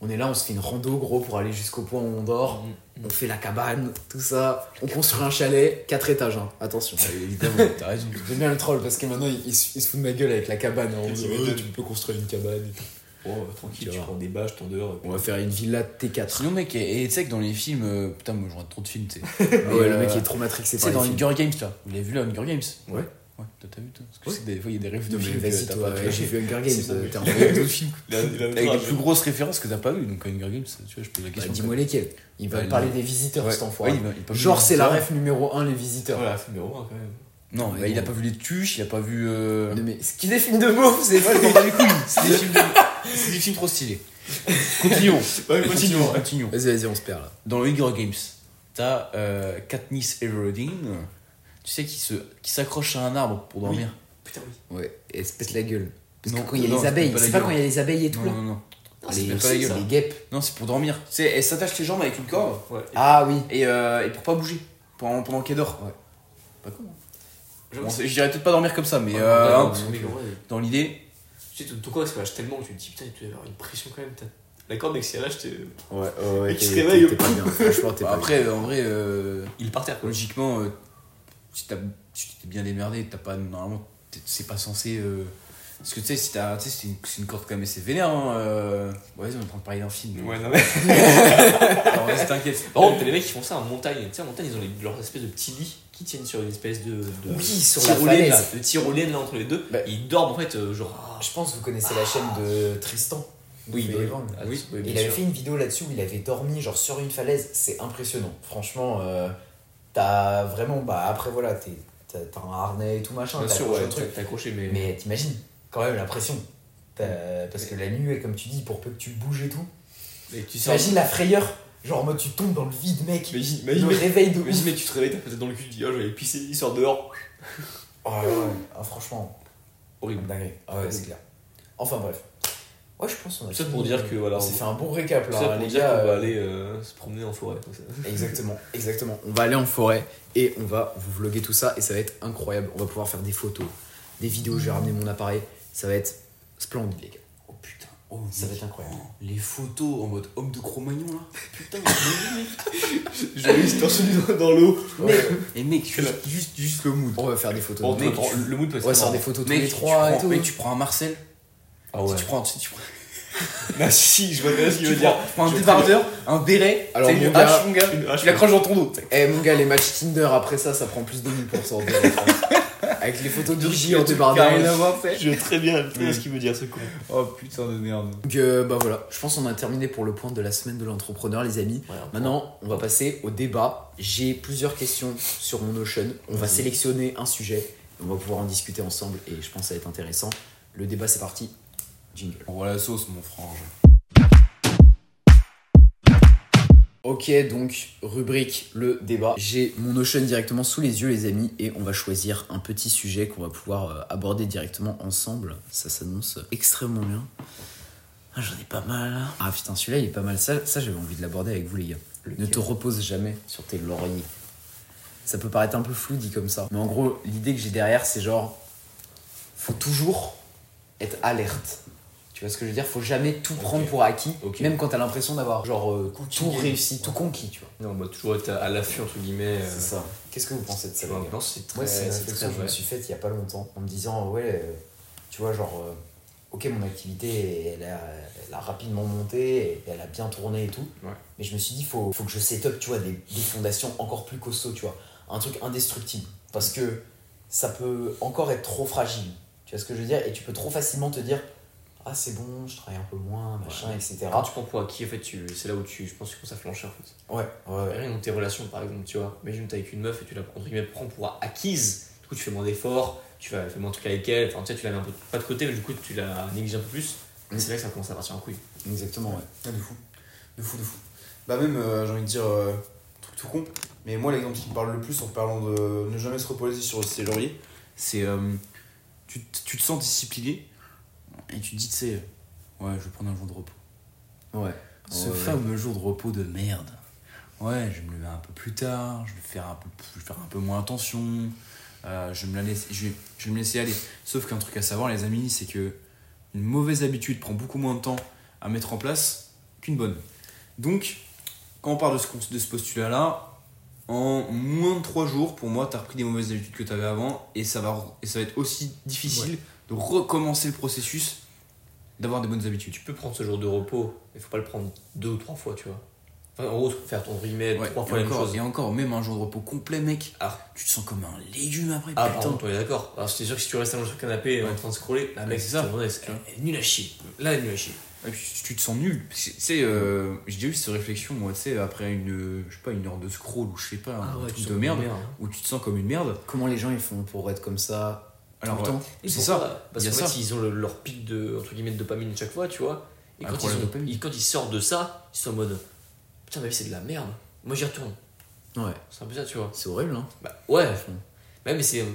On est là, on se fait une rando, gros, pour aller jusqu'au point où on dort. Mm, mm. On fait la cabane, tout ça. On construit un chalet, 4 étages, hein. attention. Évidemment, t'as raison. J'aime bien le troll parce que maintenant il, il se il se fout de ma gueule avec la cabane. hein. On Tu dit, tu peux construire une cabane. et tout. Oh, euh, tranquille, Tu prends des bâches, t'en dehors. On va faire une villa T4. Sinon, mec, et tu sais que dans les films. euh, Putain, moi, je regarde trop de films, tu sais. Ah ouais, le euh, mec il est trop matrixé Tu par sais, les dans films. Hunger Games, là. Vous l'avez vu, là, Hunger Games? Ouais. Ouais, toi, t'as vu, toi? Parce que Ouais. c'est des fois, il y a des rêves de Non, mais films. vas-y, t'as toi, pas ouais, j'ai vu Hunger Games. pas euh, T'es un Il y a peu- d'autres films avec des plus grosses références que t'as pas vu. Donc, Hunger Games, tu vois, je pose la Bah, question. Dis-moi lesquels. Il va Bah, parler des visiteurs, cet enfoiré. Ouais, il va- il va- Genre, c'est la ref numéro 1, les visiteurs. Voilà, numéro 1 quand même. Non, bah, il a pas vu les tuches, il a pas vu. euh, Non, mais ce qui des films de beauf, c'est bats les couilles. C'est des films, de- c'est des films trop stylés. Continuons. Ouais, Continuons. Continuons. Vas-y, vas-y, on se perd là. Dans le Hunger Games, t'as euh, Katniss Everdeen, tu sais, qui se, qui s'accroche à un arbre pour dormir. Putain, oui. Ouais, et elle se pète la gueule. Parce Non, que quand il y a non, les abeilles, pas c'est pas gueule. quand il y a les abeilles et tout Non, là non, non. Ah, les, c'est pas la gueule. les guêpes. Non, c'est pour dormir. Tu sais, elle s'attache les jambes avec une corde Ouais. Ah oui. et, euh, et pour pas bouger pendant, pendant qu'elle dort. Ouais. Pas con. Bon, je dirais peut-être pas dormir comme ça, mais Ouais, euh, non, dans l'idée. Tu sais, ton ton corps il se lâche tellement que tu te dis putain, il doit y avoir une pression quand même. La corde, mec, si elle lâche, t'es- Ouais, ouais, Et qui t'es- se réveille. t'es pas bien. Franchement, t'es Bah, pas après, en vrai, euh, il est par terre quoi. logiquement, euh, si t'as- si tu t'es bien démerdé, t'as pas normalement, t'es- c'est pas censé. euh, parce que tu sais, si t'as- tu sais, c'est une, c'est une corde quand même assez vénère. Hein, euh, ouais, vas-y, on est en train de parler d'un film. Ouais, non mais. Alors, vas-y, t'inquiète. Par contre, t'as les mecs qui font ça en montagne. Tu sais, en montagne, ils ont les- leur espèce de petits lits qui tiennent sur une espèce de. de Oui, sur tyrolienne, falaise. de tyrolienne là entre les deux. Bah. Ils dorment en fait, euh, genre. Je pense que vous connaissez la chaîne de Tristan. Oui, bah, ah, Oui. il avait sûr. fait une vidéo là-dessus où il avait dormi genre sur une falaise. C'est impressionnant. Franchement, euh, t'as vraiment. Bah après voilà, t'es- t'as un harnais et tout machin. Bien sûr, ouais, truc. accroché, mais. Mais t'imagines quand même la pression. T'as- Parce que la nuit, comme tu dis, pour peu que tu bouges et tout. mais tu sors. T'imagines la frayeur Genre en mode tu tombes dans le vide, mec. Le imagine, mec, réveil de mec, tu te réveilles, t'as peut-être dans le cul, tu dis, oh, je vais aller pisser, il sort dehors. Oh, ouais, ouais. Ah, franchement, Horrible. dingue. Ah ouais, c'est clair. Enfin bref. Ouais, je pense qu'on a ça pour dire que, voilà, On s'est on- fait un bon récap là, ça les dire gars. qu'on va euh, aller euh, se promener en forêt. comme ça. Exactement, exactement. On va aller en forêt et on va vous vlogger tout ça et ça va être incroyable. On va pouvoir faire des photos, des vidéos. Je vais ramener mon appareil. Ça va être splendide, les gars. Oh putain, oh, Ça va être incroyable. Les photos en mode homme de Cro-Magnon là. Putain, J'ai vu, torse nu dans- l'eau. Et mec, juste, juste, juste le mood. On va faire des photos. Bon, de mec, le mood faire marrant. des photos tous les tu trois et prends- tout. mec, tu prends un Marcel. Ah ouais. Tu prends, tu, tu prends, Ah si, je vois bien ce qu'il veut dire. tu prends un débardeur, un béret, Alors, t'as mon gars, hache, mon gars. tu l'accroches dans ton dos. Eh mon gars, les matchs Tinder après ça, ça prend plus de 1000%. Avec les photos de Gigi en débardeur. Je vois très bien, ce qu'il veut dire, ce con. Oh putain de merde. Donc euh, bah voilà, je pense qu'on a terminé pour le point de la semaine de l'entrepreneur, les amis. Ouais, Maintenant, on va passer au débat. J'ai plusieurs questions sur mon Notion. On va sélectionner un sujet. On va pouvoir en discuter ensemble et je pense que ça va être intéressant. Le débat, c'est parti. Jingle. On voit la sauce, mon frange. Ok, donc rubrique le débat. J'ai mon Notion directement sous les yeux, les amis, et on va choisir un petit sujet qu'on va pouvoir euh, aborder directement ensemble. Ça s'annonce extrêmement bien. Ah, J'en ai pas mal. Ah putain, celui-là il est pas mal. Ça, ça j'avais envie de l'aborder avec vous, les gars. Ne te repose jamais sur tes lauriers. Ça peut paraître un peu flou dit comme ça. Mais en gros, l'idée que j'ai derrière, c'est genre. Faut toujours être alerte. Tu vois ce que je veux dire? Faut jamais tout prendre pour acquis, même quand t'as l'impression d'avoir genre euh, tout réussi, tout conquis, tu vois. Non, on va toujours être à l'affût, entre guillemets. euh, C'est ça. Qu'est-ce que vous pensez de ça, ouais, non, c'est très, Moi, c'est une que je me suis faite il y a pas longtemps en me disant, ouais, euh, tu vois, genre, euh, ok, mon activité, elle a, elle a rapidement monté, et elle a bien tourné et tout. Ouais. Mais je me suis dit, faut, faut que je set up, tu vois, des, des fondations encore plus costauds, tu vois. Un truc indestructible. Parce que ça peut encore être trop fragile. Tu vois ce que je veux dire? Et tu peux trop facilement te dire, ah, c'est bon, je travaille un peu moins, machin, etc. Quand tu prends pour acquis, en fait, tu... c'est là où tu, je pense que tu commences à flancher, en fait. Ouais, ouais. Rien dans tes relations, par exemple, tu vois. Imagine, t'es avec une meuf et tu la entre guillemets, prends pour acquise. Du coup, tu fais moins d'efforts, tu vas faire moins de trucs avec elle. Enfin, tu sais, tu la mets un peu pas de côté, mais du coup, tu la négliges un peu plus. Et c'est là que ça commence à partir en couille. Exactement, ouais. Ah, de fou. De fou, de fou. Bah, même, euh, j'ai envie de dire, euh, truc tout con. Mais moi, l'exemple qui me parle le plus en parlant de ne jamais se reposer sur ses lauriers, c'est. euh, tu, tu te sens discipliné et tu te dis, tu sais, ouais, je vais prendre un jour de repos. Ouais. Ce Ouais, fameux jour de repos de merde. Ouais, je vais me lever un peu plus tard, je vais faire un peu, je vais faire un peu moins attention, euh, je, vais me la laisse, je, vais, je vais me laisser aller. Sauf qu'un truc à savoir, les amis, c'est que une mauvaise habitude prend beaucoup moins de temps à mettre en place qu'une bonne. Donc, quand on parle de ce, de ce postulat-là, en moins de 3 jours, pour moi, tu as repris des mauvaises habitudes que tu avais avant et ça, va, et ça va être aussi difficile de recommencer le processus d'avoir des bonnes habitudes. Tu peux prendre ce jour de repos, mais faut pas le prendre deux ou trois fois, tu vois. Enfin, en gros, faire ton remake Ouais, trois fois la même chose. Et encore, même un jour de repos complet, mec, Ah. tu te sens comme un légume après. Ah, putain. on est d'accord. Alors, c'est sûr que si tu restes allongé sur le canapé Ouais. en train de scroller, là, mec, c'est ça. nul à chier. Là, elle est nul à chier. Et puis, tu te sens nul. Tu sais, euh, j'ai déjà eu cette réflexion, moi, tu sais, après une, je sais pas, une heure de scroll ou je sais pas, un truc tu de merde, hein. où tu te sens comme une merde. Comment les gens ils font pour être comme ça? Alors, ouais. Et C'est ça. Parce qu'en fait, ça. ils ont le- leur pic de, entre guillemets, de dopamine chaque fois, tu vois. Et Un quand, ils, problème de ont- dopamine. ils- quand ils sortent de ça, ils sont en mode Putain, ma vie c'est de la merde. Moi j'y retourne. Ouais. C'est un peu ça, tu vois. C'est horrible, hein Bah ouais. Ouais, mais c'est.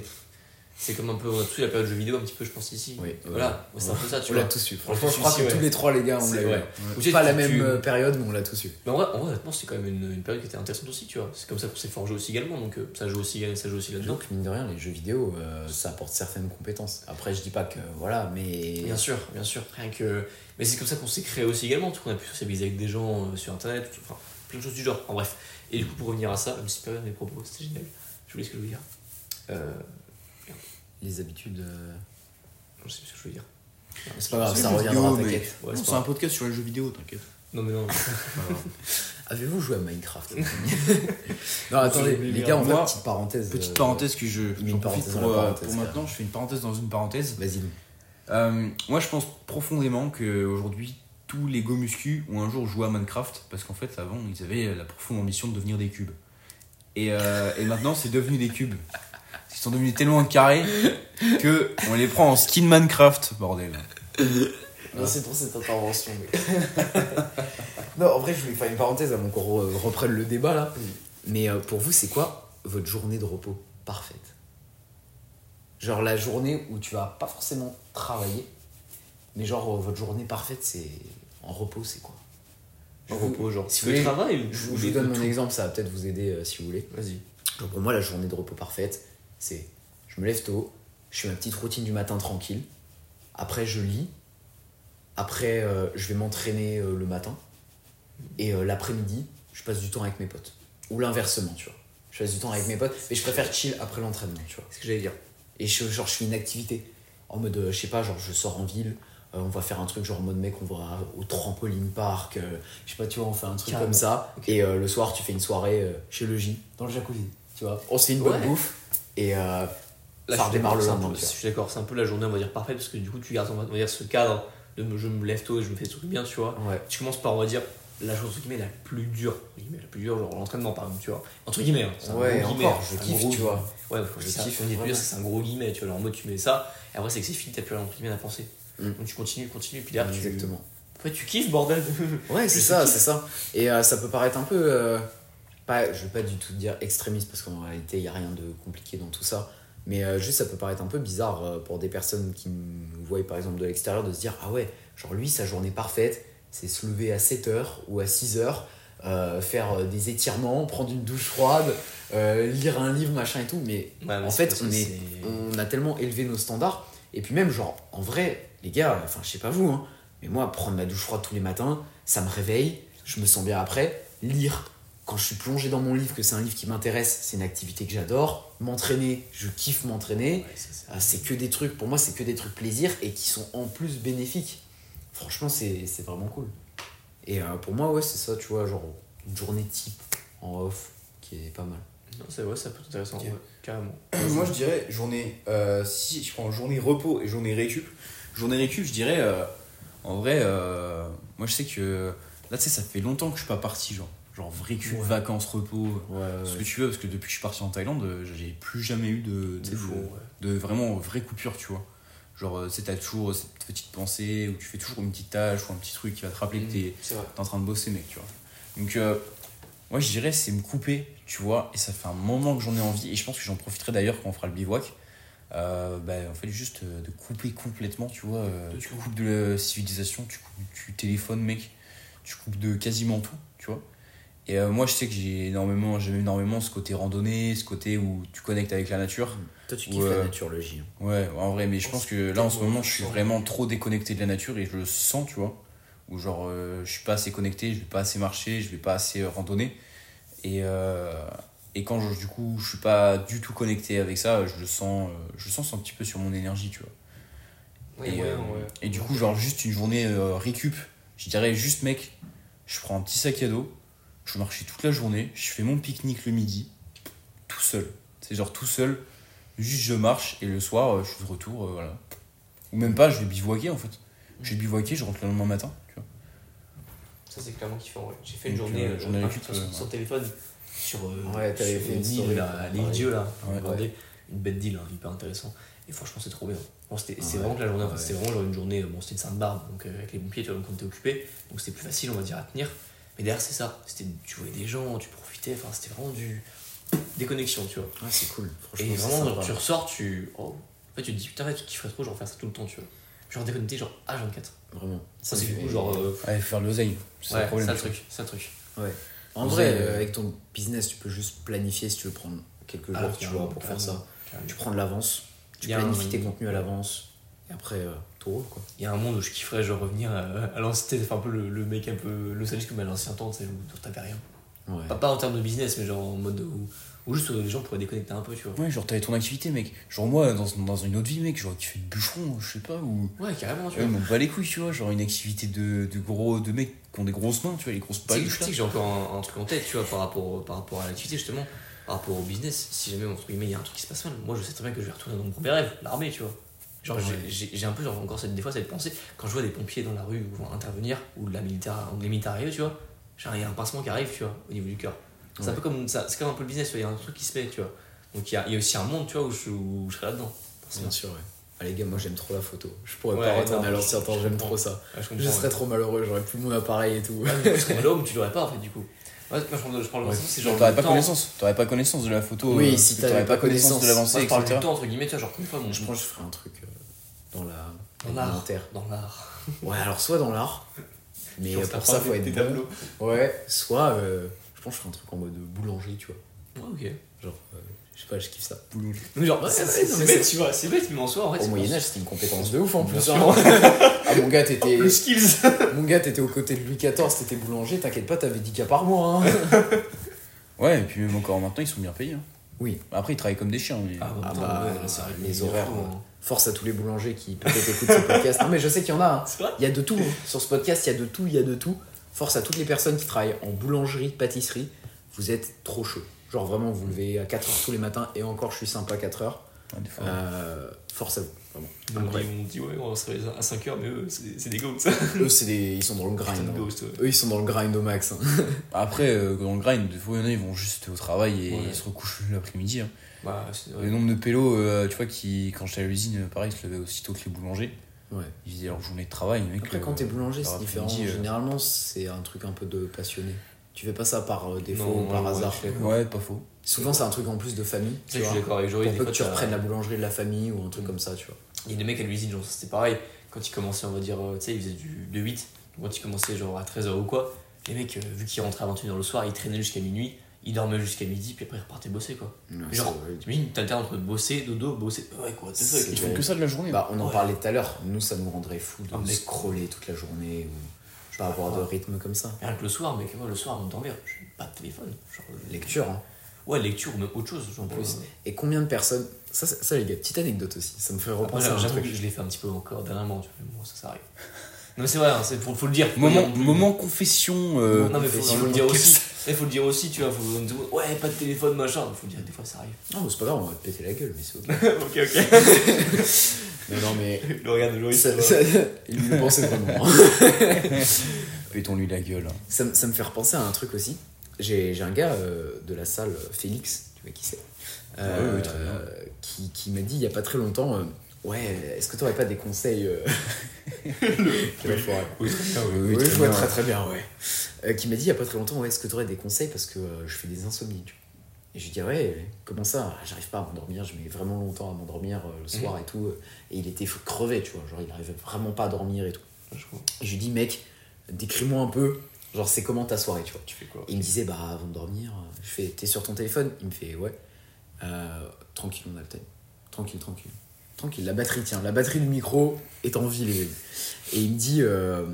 C'est comme un peu. On a tous la période de jeux vidéo, un petit peu, je pense, ici. Oui, Voilà, Ouais, c'est un peu ça, tu On vois. l'a tous eu. Franchement, je crois que tous ouais. les trois, les gars, on l'a eu. vrai. Ou tu sais, Pas tu- la même tu- euh, période, mais on l'a tous eu. Mais en vrai, en vrai, honnêtement, c'est quand même une, une période qui était intéressante aussi, tu vois. C'est comme ça qu'on s'est forgé aussi également, donc euh, ça joue aussi, ça joue aussi là-dedans. Donc, mine de rien, les jeux vidéo, euh, ça apporte certaines compétences. Après, je dis pas que. Voilà, mais. Bien sûr, bien sûr. Rien que. Mais c'est comme ça qu'on s'est créé aussi également, tout qu'on a pu socialiser avec des gens euh, sur internet, tout- enfin, plein de choses du genre. En bref. Et du coup, pour revenir à ça, même si période mes propos, c'était génial. Je voulais ce que je voulais dire. Euh, Les habitudes. euh, je sais plus ce que je voulais dire. C'est pas grave, C'est ça reviendra, vidéo, t'inquiète. Ouais, Non, c'est un podcast sur les jeux vidéo, t'inquiète. Non, mais non. Avez-vous joué à Minecraft Non, attendez, les gars, on va petite parenthèse. Petite euh, parenthèse que je. j'en une parenthèse pour, euh, parenthèse, pour là. maintenant, je fais une parenthèse dans une parenthèse. Vas-y. Euh, moi, je pense profondément qu'aujourd'hui, tous les go muscu ont un jour joué à Minecraft parce qu'en fait, avant, ils avaient la profonde ambition de devenir des cubes. Et, euh, et maintenant, c'est devenu des cubes. Ils sont devenus tellement carrés que on les prend en skin Minecraft, bordel. Merci pour cette intervention. Non, en vrai, je voulais faire une parenthèse avant qu'on re- reprenne le débat là. Mais euh, pour vous, c'est quoi votre journée de repos parfaite? Genre la journée où tu vas pas forcément travailler, mais genre euh, votre journée parfaite, c'est en repos, c'est quoi? En vous- repos, genre. si vous voulez, travailles ou Je, ou je vous donne mon tout exemple, ça va peut-être vous aider euh, si vous voulez. Vas-y. Genre pour moi, la journée de repos parfaite, c'est je me lève tôt, je fais ma petite routine du matin tranquille, après je lis, après euh, je vais m'entraîner euh, le matin, et euh, l'après-midi, je passe du temps avec mes potes. Ou l'inversement, tu vois. Je passe du temps avec mes potes, mais je préfère chill après l'entraînement, tu vois. C'est ce que j'allais dire. Et je, genre, je fais une activité. En mode, je sais pas, genre, je sors en ville, euh, on va faire un truc, genre, en mode mec, on va au trampoline park, euh, je sais pas, tu vois, on fait un truc comme ça. Et euh, le soir, tu fais une soirée chez le J, dans le jacuzzi, tu vois. On se fait une bonne Ouais. bouffe, et euh, Là, ça redémarre le d'accord, c'est un lendemain. Je suis d'accord, c'est un peu la journée, on va dire, parfaite, parce que du coup, tu gardes, on va dire, ce cadre de me- je me lève tôt et je me fais des trucs bien, tu vois. Ouais. Tu commences par, on va dire, la chose, entre guillemets, la plus dure. Entre guillemets, la plus dure, genre l'entraînement, par exemple, tu vois. Entre guillemets, hein, c'est un Ouais, gros encore, guillemets, je kiffe, gros tu vois. guillemets. Ouais, je kiffe, on dit c'est un gros guillemet, tu vois. En mode, tu mets ça, et après, c'est que c'est fini, t'as plus rien, entre guillemets, à penser. Mm. Donc tu continues, continues, puis derrière, tu. Exactement. En fait, tu kiffes, bordel. Ouais, c'est ça, c'est ça. Et euh, ça peut paraître un peu. euh, pas, je vais pas du tout dire extrémiste parce qu'en réalité, il n'y a rien de compliqué dans tout ça. Mais euh, juste, ça peut paraître un peu bizarre euh, pour des personnes qui nous voient par exemple de l'extérieur de se dire Ah ouais, genre lui, sa journée parfaite, c'est se lever à 7h ou à 6h, euh, faire des étirements, prendre une douche froide, lire un livre, machin et tout. Mais Ouais, en fait, on, est, on a tellement élevé nos standards. Et puis même, genre, en vrai, les gars, enfin, je sais pas vous, hein, mais moi, prendre ma douche froide tous les matins, ça me réveille, je me sens bien après. Lire, quand je suis plongé dans mon livre, que c'est un livre qui m'intéresse, c'est une activité que j'adore. M'entraîner, je kiffe m'entraîner. Ouais, ça, c'est- que des trucs, pour moi, c'est que des trucs plaisir et qui sont en plus bénéfiques. Franchement, c'est c'est vraiment cool. Et euh, pour moi, ouais, c'est ça, tu vois, genre une journée type en off qui est pas mal. Non, c'est vrai, ça peut être intéressant, Ok. ouais, carrément. Moi je dirais journée. euh, si je prends journée repos et journée récup. Journée récup, je dirais. euh, en vrai, euh, moi je sais que. Là tu sais, ça fait longtemps que je suis pas parti, genre. Genre récup, Ouais. vacances, repos, Ouais, ce que tu veux, parce que depuis que je suis parti en Thaïlande, euh, j'ai plus jamais eu de, C'est de, fou, ouais. de vraiment vraie coupure, tu vois. Genre, euh, sais, t'as toujours cette petite pensée où tu fais toujours une petite tâche ou un petit truc qui va te rappeler que t'es C'est vrai. t'es en train de bosser, mec, tu vois. Donc, euh, moi, je dirais, c'est me couper, tu vois, et ça fait un moment que j'en ai envie, et je pense que j'en profiterai d'ailleurs quand on fera le bivouac. Euh, bah, en fait, juste euh, de couper complètement, tu vois. euh, De tu coupes de la civilisation, tu, coupes, tu téléphones, mec, tu coupes de quasiment tout, tu vois. Et euh, moi, je sais que j'ai énormément, j'aime énormément ce côté randonnée, ce côté où tu connectes avec la nature. Toi, tu kiffes la la nature, nature, le J. Ouais, en vrai, mais je pense que là en ce moment je suis vraiment trop déconnecté de la nature et je le sens, tu vois. Ou genre euh, je suis pas assez connecté, je vais pas assez marcher, je vais pas assez euh, randonner. Et, euh, et quand je- du coup je suis pas du tout connecté avec ça, je le sens, euh, je le sens un petit peu sur mon énergie, tu vois. Et, ouais, euh, ouais. et du coup, genre juste une journée euh, récup, je dirais juste mec, je prends un petit sac à dos, je marche toute la journée, je fais mon pique-nique le midi, tout seul. C'est genre tout seul, juste je marche et le soir euh, je suis de retour, euh, voilà. Ou même pas, je vais bivouaquer en fait. Je vais bivouaquer, je rentre le lendemain matin, tu vois. Ça, c'est clairement kiffant, ouais. J'ai fait une Donc, journée, euh, euh, journée euh, sur, euh, sur téléphone sur, euh, Ouais, t'avais fait une île, story, là, l'île pareil. Dieu, là. Ouais. Regardez, une bête d'île, hein, hyper intéressant. Et franchement, c'est trop bien. Bon, c'était, c'est Ouais. vraiment que la journée, Ouais. c'était vraiment genre une journée, bon, c'était une Sainte-Barbe, donc euh, avec les pompiers, tu vois, donc on était occupé, donc c'était plus facile, on va dire, à tenir. Mais derrière, c'est ça. C'était, tu voyais des gens, tu profitais, enfin, c'était vraiment du. des connexions, tu vois. Ouais, c'est cool. Franchement, Et vraiment, genre, tu ressors, tu. oh. En fait, tu te dis, putain, ouais, tu kifferais trop, genre, faire ça tout le temps, tu vois. Genre, déconnecté, genre, H24. Vraiment. Ça, c'est cool, fait- genre. euh, Ouais, faire l'oseille, c'est ouais, le problème. c'est le truc, c'est le truc. En Vous vrai, euh, euh, avec ton business, tu peux juste planifier si tu veux prendre quelques Ah, jours, tu vois, pour faire ça. Tu prends de l'avance, tu planifies tes contenus à l'avance, et après, euh, quoi. Il y a un monde où je kifferais genre revenir à, à l'ancien, enfin un peu le, le mec un peu nostalgique comme à l'ancien temps, tu sais, où t'avais rien. Ouais. Pas, pas en termes de business, mais genre en mode où, où juste euh, les gens pourraient déconnecter un peu, tu vois. Ouais, genre t'avais ton activité, mec. Genre moi, dans, dans une autre vie, mec, j'aurais kiffé de bûcheron, je sais pas, ou. Ouais, carrément, tu Ouais, vois. m'en bat les couilles, tu vois. Genre une activité de, de gros. de mecs qui ont des grosses mains, tu vois, les grosses paluches tu sais que j'ai encore un, un truc en tête, tu vois, par rapport, par rapport à l'activité justement, par rapport au business. Si jamais, entre guillemets, il y a un truc qui se passe mal, moi je sais très bien que je vais retourner dans mon premier rêve, l'armée, tu vois. Genre, j'ai- Ouais. j'ai j'ai un peu, genre, encore cette, des fois, cette pensée, quand je vois des pompiers dans la rue ou vont intervenir, ou la militaire, les militaires arrivent, tu vois, genre, il y a un pincement qui arrive, tu vois, au niveau du cœur. C'est un peu comme ça, c'est comme un peu le business, tu il y a un truc qui se met, tu vois. Donc il y a, il y a aussi un monde, tu vois, où je, où je serai là-dedans. Bien sûr, ouais. Ah les gars, moi j'aime trop la photo. Je pourrais Ouais, pas retourner à l'ancien temps, j'aime trop ça. Ouais, je serais trop malheureux, j'aurais plus mon appareil et tout. Ouais, mais parce que l'homme, tu l'aurais pas en fait, du coup. Ouais, moi je parle de, je parle de Ouais. c'est genre. T'aurais le pas temps. connaissance. T'aurais pas connaissance de la photo. Oui, euh, si t'avais pas connaissance. de Moi, l'avancée, je parle etc. du temps, entre guillemets, tu vois, genre, une fois, mon. Je pense que je ferais un truc euh, dans la Dans l'art. Dans l'art. Ouais, alors soit dans l'art, mais euh, pour ça faut être bon. tableaux. Ouais, soit euh, je pense que je ferais un truc en mode boulangerie, tu vois. Ouais, ok. Genre, euh, je sais pas, je kiffe ça. Mais genre, Ouais, c'est ouais, c'est- non, c'est mais bête, tu vois, c'est bête, mais en soi, en fait. Au c'est Moyen-Âge, c'était une compétence de ouf en plus. hein. ah, mon gars, t'étais. Mon gars, t'étais aux côtés de Louis XIV, t'étais boulanger, t'inquiète pas, t'avais 10 cas par mois. Hein. Ouais, et puis même encore maintenant, ils sont bien payés. hein. Oui. Après, ils travaillent comme des chiens. mais- Ah, Ah putain, bah, ouais, ça les horaires, hein. Force à tous les boulangers qui peut-être écoutent ce podcast. Non, mais je sais qu'il y en a. hein. C'est vrai Il y a de tout. hein. Sur ce podcast, il y a de tout, il y a de tout. Force à toutes les personnes qui travaillent en boulangerie, pâtisserie. Vous êtes trop chaud. Genre vraiment, vous levez à 4h tous les matins et encore, je suis sympa à 4h. Ouais, des fois. Euh, force à vous. Vraiment. Dit, on dit, ouais, on va se réveiller à 5h, mais eux, c'est des ghosts. Eux, c'est des... ils sont dans le grind. Hein. ouais. Eux, ils sont dans le grind au max. hein. Après, euh, dans le grind, des fois, il y en a, ils vont juste au travail et Ouais. ils se recouchent l'après-midi. hein. Bah, Le nombre de pélos, euh, tu vois, qui, quand j'étais à l'usine, pareil, ils se levaient aussitôt que les boulangers. Ouais. Ils faisaient leur journée de travail. mec, Après, euh, quand t'es boulanger, c'est différent. euh, Généralement, c'est un truc un peu de passionné. Tu fais pas ça par euh, défaut Non, ou par ouais, hasard. Ouais, pas faux. Souvent, c'est un truc en plus de famille. Tu sais je vois. suis d'accord avec Joey, Pour peu que tu reprennes la boulangerie de la famille ou un truc comme ça, tu vois. Il y a des mecs à l'usine, genre c'était pareil. Quand ils commençaient, on va dire, euh, tu sais, ils faisaient du, de 8. Quand ils commençaient genre à 13h ou quoi, les mecs, euh, vu qu'ils rentraient à 21h le soir, ils traînaient jusqu'à minuit, ils dormaient jusqu'à midi, puis après ils repartaient bosser quoi. Genre, t'imagines, t'alternes entre bosser, dodo, bosser. Ouais, quoi, c'est ça. Ils font que ça de la journée. Bah, on en Ouais. parlait tout à l'heure. Nous, ça nous rendrait fou de Ah, scroller toute la journée ou pas avoir de rythme comme ça. Rien que le soir, mec, moi le soir avant de dormir, je pas de téléphone. Genre, Lecture, hein. Ouais, lecture ou même autre chose. Genre, En plus. euh, Et combien de personnes. Ça, ça, ça, les gars, petite anecdote aussi. Ça me fait Après, repenser à un j'avoue truc. que je l'ai fait un petit peu encore dernièrement, tu vois, mais bon, ça, ça arrive. Non, mais c'est vrai, hein, c'est faut, faut le dire. Moment, dire moment confession. euh, Non, mais faut, confession, faut le dire aussi. Il faut le dire aussi, tu vois. Faut on dit, ouais, pas de téléphone, machin. Faut le dire, des fois ça arrive. Non, mais c'est pas grave, on va te péter la gueule, mais c'est ok. ok, ok. non, non, mais. le regard de Loïs. Ça, ça- il le pensait vraiment. hein. Pétons-lui la gueule. hein. Ça, me- ça me fait repenser à un truc aussi. J'ai j'ai un gars euh, de la salle, Félix, tu vois qui c'est, oui, oui, très bien. euh, qui, qui m'a dit il y a pas très longtemps euh, Ouais, est-ce que tu pas des conseils euh. Oui, très bien. Oui, très je vois bien. très très bien, ouais. Euh, qui m'a dit il y a pas très longtemps Ouais, est-ce que tu aurais des conseils parce que euh, je fais des insomnies tu vois. Et je lui dis Ouais, comment ça? J'arrive pas à m'endormir, je mets vraiment longtemps à m'endormir euh, le soir et tout. Et il était crevé, tu vois, genre il arrivait vraiment pas à dormir et tout. Je crois. Et je lui dis Mec, décris-moi un peu, genre c'est comment ta soirée, tu vois. Tu fais quoi? Et il me disait, bah avant de dormir, euh, je fais, t'es sur ton téléphone? Il me fait, ouais. Euh, tranquille, on a le time. Tranquille, tranquille. Tranquille, la batterie, tiens, la batterie du micro est en vie, les amis. Et il me dit, euh,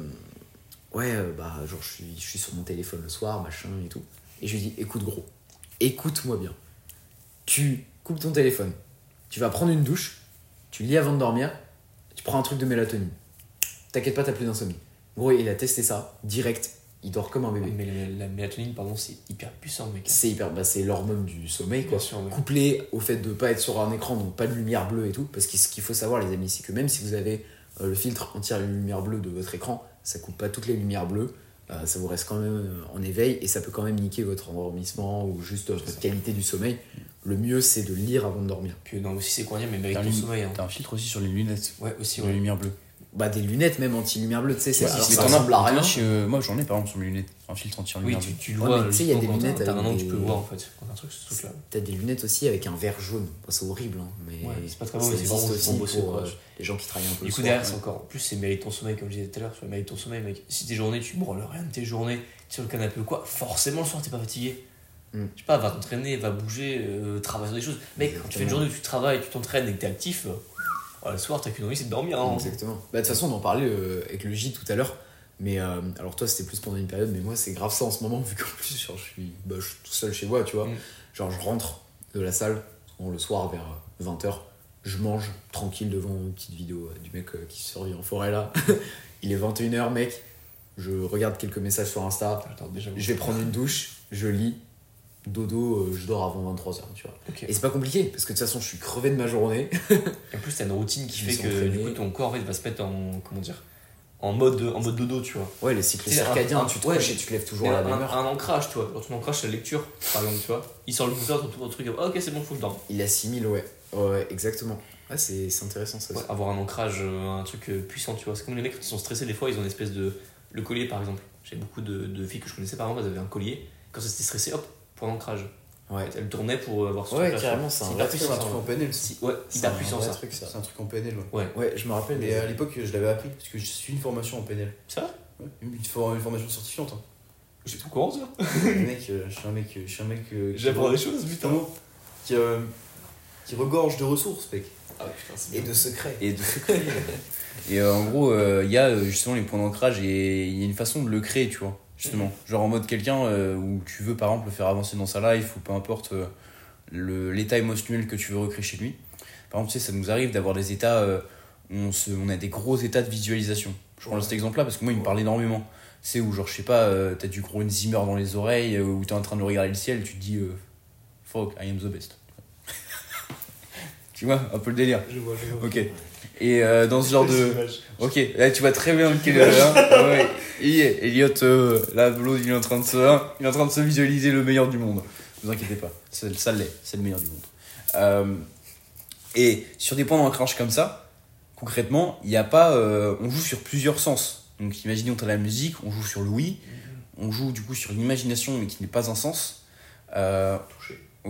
ouais, euh, bah, genre, je suis, je suis sur mon téléphone le soir, machin et tout. Et je lui dis, écoute, gros, écoute-moi bien. Tu coupes ton téléphone, tu vas prendre une douche, tu lis avant de dormir, tu prends un truc de mélatonine. T'inquiète pas, t'as plus d'insomnie. Gros, il a testé ça, direct, il dort comme un bébé. Mais la, la mélatonine, pardon, c'est hyper puissant, mec. C'est hyper, bah, c'est l'hormone du sommeil, quoi. Bien sûr, ouais. Couplé au fait de pas être sur un écran, donc pas de lumière bleue et tout. Parce que ce qu'il faut savoir, les amis, c'est que même si vous avez euh, le filtre anti-lumière bleue de votre écran, ça coupe pas toutes les lumières bleues. Euh, ça vous reste quand même euh, en éveil et ça peut quand même niquer votre endormissement ou juste votre qualité du sommeil. Le mieux, c'est de lire avant de dormir. Puis non, aussi c'est quoi dire, mais avec T'as ton sommeil. Hein. t'as un filtre aussi sur les lunettes. Ouais, aussi, Sur la ouais. lumière bleue. Bah, des lunettes, même anti-lumière bleue, tu sais, c'est ça t'en as- ressemble à rien. euh, moi j'en ai par exemple sur mes lunettes. Un filtre Oui, anti-lumière tu, bleue. tu le Ouais, vois. mais tu sais, il y a des lunettes T'as un avec an, tu peux voir en fait. Quand t'as un truc, ce truc-là. T'as des lunettes aussi avec un verre jaune. Bon, c'est horrible, hein, mais Ouais, c'est pas très mais c'est aussi pour euh, les gens qui travaillent un peu Du coup, soir. derrière, c'est encore. En plus, c'est mérite ton sommeil, comme je disais tout à l'heure. Tu vois, mérite ton sommeil, mec. Si tes journées, tu branles rien de tes journées, sur le canapé ou quoi, forcément le soir, t'es pas fatigué. Mm. Je sais pas, va t'entraîner, va bouger, euh, travaille sur des choses. Mec, quand tu fais une journée où tu travailles, tu t'entraînes et que t'es actif, euh, le soir, t'as qu'une envie, c'est de dormir. Hein. Exactement. Bah, de toute façon, on en parlait euh, avec le J tout à l'heure. Mais euh, alors, toi, c'était plus pendant une période, mais moi, c'est grave ça en ce moment, vu qu'en plus, genre, je, suis, bah, je suis tout seul chez moi, tu vois. Mm. Genre, je rentre de la salle, le soir vers 20h, je mange tranquille devant une petite vidéo euh, du mec euh, qui survit en forêt là. Il est 21h, mec. Je regarde quelques messages sur Insta. Déjà, Je vais prendre une douche, je lis. Dodo, euh, je dors avant 23h, tu vois. Et c'est pas compliqué, parce que de toute façon, je suis crevé de ma journée. En plus, t'as une routine qui fait que entraîné. du coup, ton corps va se mettre en. Comment dire en mode, en mode dodo, tu vois. Ouais, les cycles C'est un- circadiens, un- tu te ouais. couches et tu te lèves toujours à un, la même heure. un ancrage, tu vois. Genre, ton ancrage, c'est la lecture, par exemple, tu vois. Il sort le bouquin, ton, ton truc, ah, ok, c'est bon, faut que je dorme. Il assimile, ouais. Ouais, exactement. Ouais, c'est intéressant ça. Ouais, avoir un ancrage, euh, un truc euh, puissant, tu vois. C'est comme les mecs quand ils sont stressés, des fois, ils ont une espèce de. Le collier, par exemple. J'ai beaucoup de, de filles que je connaissais, par exemple, elles avaient un collier. Quand elles étaient stressées, hop, point d'ancrage. Ouais. Elles tournaient pour avoir ce Ouais, truc-là, carrément, c'est un vrai truc, un truc en PNL. Si- Ouais, C'est un ça. truc, ça. C'est un truc en PNL, ouais. Ouais. Ouais, je me rappelle. Et euh, à l'époque, je l'avais appris, parce que je suis une formation en PNL. Ça va Ouais, une, for- une formation certifiante. Hein. J'ai tout courant ça. mec, euh, je suis un mec, euh, je suis un mec euh, qui, J'apprends des choses, putain. Qui, euh, qui regorge de ressources, mec. Ah putain, c'est Et bien. de secrets. Et de Et euh, en gros, euh, il y a euh, justement les points d'ancrage et il y a une façon de le créer, tu vois. Justement. Genre en mode quelqu'un euh, où tu veux par exemple le faire avancer dans sa life ou peu importe euh, le- l'état émotionnel que tu veux recréer chez lui. Par exemple, tu sais, ça nous arrive d'avoir des états, euh, on, se, on a des gros états de visualisation. Je prends cet exemple-là parce que moi, il me parle énormément. C'est où, genre, je sais pas, t'as du gros Zimmer dans les oreilles, ou t'es en train de regarder le ciel, tu te dis, fuck, I am the best. tu vois, un peu le délire. Je vois, je vois. Ok. Et euh, dans ce genre de. Ok, là tu vois très bien lequel est là. Ouais. Et Elliot, euh, là, l'autre, il est en train de se, il est en train de se visualiser le meilleur du monde. Ne vous inquiétez pas, ça l'est, c'est le meilleur du monde. Euh, et sur des points d'ancrage comme ça, concrètement, il n'y a pas, euh, on joue sur plusieurs sens. Donc imaginons tu as la musique, on joue sur oui, on joue du coup sur l'imagination mais qui n'est pas un sens.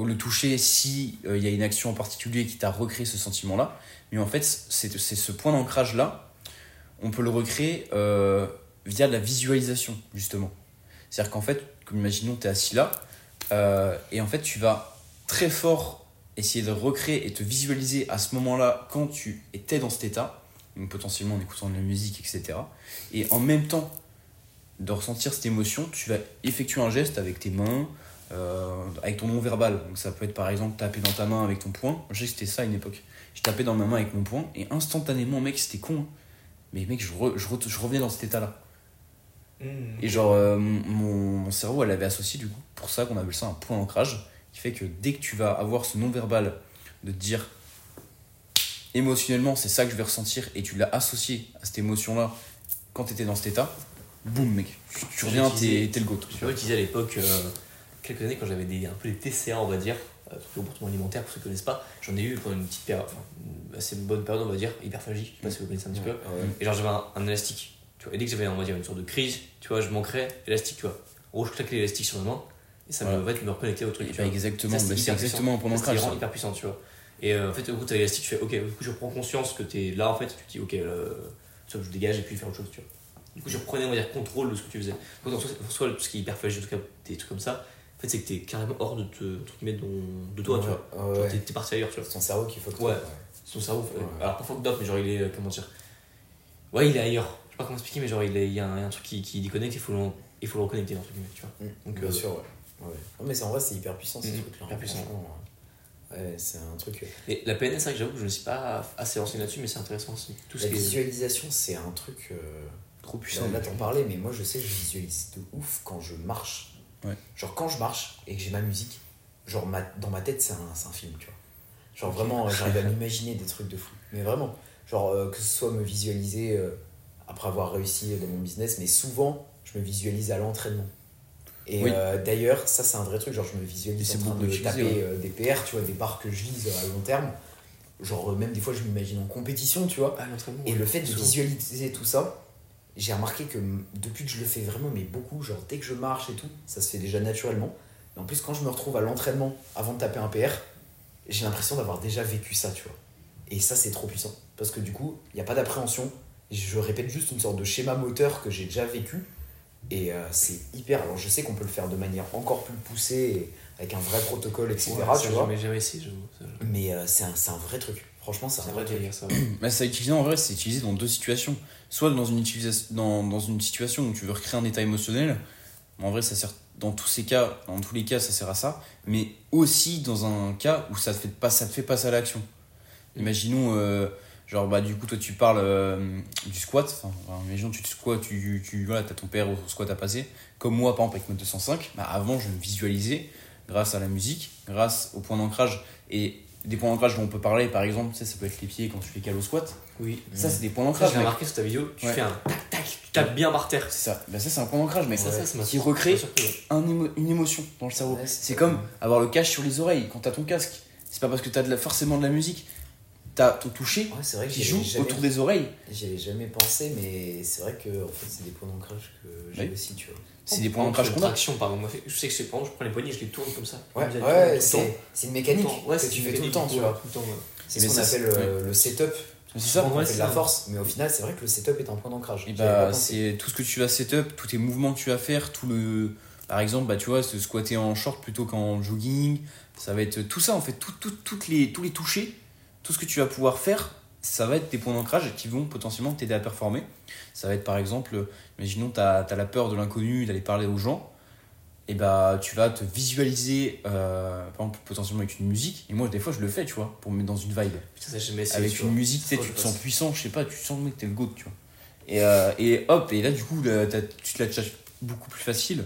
Le toucher si euh, il y a une action en particulier qui t'a recréé ce sentiment là mais en fait c'est ce point d'ancrage là on peut le recréer euh, via de la visualisation justement. C'est à dire qu'en fait comme imaginons tu es assis là euh, et en fait tu vas très fort essayer de recréer et te visualiser à ce moment là quand tu étais dans cet état potentiellement en écoutant de la musique etc et en même temps de ressentir cette émotion tu vas effectuer un geste avec tes mains avec ton non-verbal. Donc ça peut être par exemple taper dans ta main avec ton poing. Je sais que c'était ça à une époque. Je tapais dans ma main avec mon poing et instantanément, mec, c'était con. hein. Mais mec, je, re- je, re- je revenais dans cet état-là. Et genre, euh, mon, mon cerveau, elle avait associé du coup pour ça qu'on appelle ça un point d'ancrage, qui fait que dès que tu vas avoir ce non-verbal de te dire émotionnellement, c'est ça que je vais ressentir, et tu l'as associé à cette émotion-là quand tu étais dans cet état, boum, mec, tu, tu reviens, t'es le goat. Je l'avais utilisé à l'époque, euh, quelques années, quand j'avais des, un peu des TCA, on va dire, euh, de comportement alimentaire, pour ceux qui ne connaissent pas. J'en ai eu pendant une petite période, enfin, une assez bonne période, on va dire, hyperphagie, je sais pas si vous connaissez un petit peu. Ouais. Et genre, j'avais un, un élastique, tu vois. Et dès que j'avais, on va dire, une sorte de crise, tu vois, je manquerais élastique, tu vois. En gros, je claquais l'élastique sur ma main, et ça me, Ouais. en fait, me reconnectait au truc, tu bah, vois. exactement, bah, c'est hyper exactement c'était ça. vraiment hyper puissant, tu vois. Et euh, en fait, au bout, t'as l'élastique, tu fais ok, du coup, je prends conscience que t'es là, en fait, tu te dis ok, euh, je dégage et puis faire autre chose, tu vois. Du coup, je reprenais, on va dire, contrôle de ce que tu faisais. Donc, en soi, en soi, tout ce qui est hyperphagie, en tout cas, des trucs comme ça, en fait, c'est que t'es carrément hors de, te, de, de toi, tu vois. Ouais, ouais. T'es t'es parti ailleurs, tu vois. C'est ton cerveau faut que Ouais. C'est ton cerveau, Ouais. alors pas fucked up, mais genre, il est, euh, comment dire. Ouais, il est ailleurs. Je sais pas comment expliquer, mais genre, il, est- il y, a un, truc qui, qui déconnecte, il faut le, il faut le reconnecter, entre guillemets, tu vois. Mm, Donc, bien euh, sûr, ouais. ouais. Non, mais c'est en vrai, c'est hyper puissant ce Mm, truc-là. hyper puissant. ouais. Ouais, c'est un truc. euh, Et la PNL, c'est vrai que j'avoue que je ne suis pas assez renseigné là-dessus, mais c'est intéressant aussi. Tout ce La qui est. visualisation, c'est un truc. euh, Trop puissant. Là, là, t'en parlais, mais moi je sais que je visualise de ouf quand je marche. Ouais. Genre quand je marche et que j'ai ma musique, genre ma, dans ma tête c'est un, c'est un film, tu vois. Genre vraiment, euh, j'arrive à m'imaginer des trucs de fou. Mais vraiment, genre euh, que ce soit me visualiser euh, après avoir réussi dans mon business, mais souvent je me visualise à l'entraînement. Et Oui. euh, d'ailleurs, ça c'est un vrai truc, genre je me visualise c'est en train de taper ouais. euh, des PR, tu vois, des barres que je vise à long terme. Genre euh, même des fois je m'imagine en compétition, tu vois. L'entraînement. Et ouais. le fait de Souvent. visualiser tout ça, j'ai remarqué que depuis que je le fais vraiment, mais beaucoup, genre dès que je marche et tout, ça se fait déjà naturellement. Mais en plus, quand je me retrouve à l'entraînement avant de taper un PR, j'ai l'impression d'avoir déjà vécu ça, tu vois. Et ça, c'est trop puissant. Parce que du coup, il n'y a pas d'appréhension. Je répète juste une sorte de schéma moteur que j'ai déjà vécu. Et euh, c'est hyper. Alors, je sais qu'on peut le faire de manière encore plus poussée, et avec un vrai protocole, etc. Ouais, tu vois. jamais. Mais euh, c'est un, c'est un vrai truc. Franchement, c'est un C'est vrai vrai truc. délire, ça. Bah, ça utilisé en vrai, c'est utilisé dans deux situations. Soit dans une, dans, dans une situation où tu veux recréer un état émotionnel, en vrai, ça sert dans tous ces cas, dans tous les cas, ça sert à ça, mais aussi dans un cas où ça te fait, pas, ça te fait passer à l'action. Imaginons, euh, genre, bah, du coup, toi, tu parles euh, du squat, enfin, imaginons, tu te squats, tu, tu voilà, as ton père au squat à passer, comme moi, par exemple, avec ma 205, bah, avant, je me visualisais grâce à la musique, grâce au point d'ancrage, et des points d'ancrage dont on peut parler, par exemple, tu sais, ça peut être les pieds quand tu fais cal au squat. Oui. Ça, c'est des points d'ancrage. j'ai remarqué sur ta vidéo, tu Ouais. fais un tac tac, tu tapes bien par terre. C'est ça. Bah, ça, c'est un point d'ancrage, mec. Ça, ça, ça m'a qui recrée un émo- une émotion dans le cerveau. Ouais, c'est comme avoir le cache sur les oreilles quand t'as ton casque. C'est pas parce que t'as de la, forcément de la musique. t'as ton toucher vrai que qui joue jamais- autour des oreilles. J'y avais jamais pensé, mais c'est vrai que en fait, c'est des points d'ancrage que j'ai aussi, tu vois. C'est des points d'ancrage qu'on a. traction, par exemple. Moi, Je sais que c'est exemple, je prends les poignets, je les tourne comme ça. Ouais, ouais, c'est c'est une mécanique. Ouais, que tu fais tout le temps, tu vois. tout le temps, ouais. C'est Mais ce qu'on ça, appelle euh, le setup. C'est ça. C'est de la force, mais au final, c'est vrai que le setup est un point d'ancrage. Pas bah, c'est tout ce que tu vas setup, tous tes mouvements que tu vas faire, tout le. Par exemple, bah, tu vois, se squatter en short plutôt qu'en jogging, ça va être tout ça en fait, tout, tout- toutes les, tous les touchés, tout ce que tu vas pouvoir faire, ça va être tes points d'ancrage qui vont potentiellement t'aider à performer. Ça va être par exemple, imaginons, tu as, la peur de l'inconnu, d'aller parler aux gens, et bah tu vas te visualiser, euh, par exemple, potentiellement avec une musique, et moi des fois je le fais, tu vois, pour me mettre dans une vibe ça, avec une vois. musique, tu sais, Faut tu que te sens puissant, je sais pas, tu sens mec, t'es le goat, tu vois. Et, euh, et hop, et là du coup, là, tu te la beaucoup plus facile.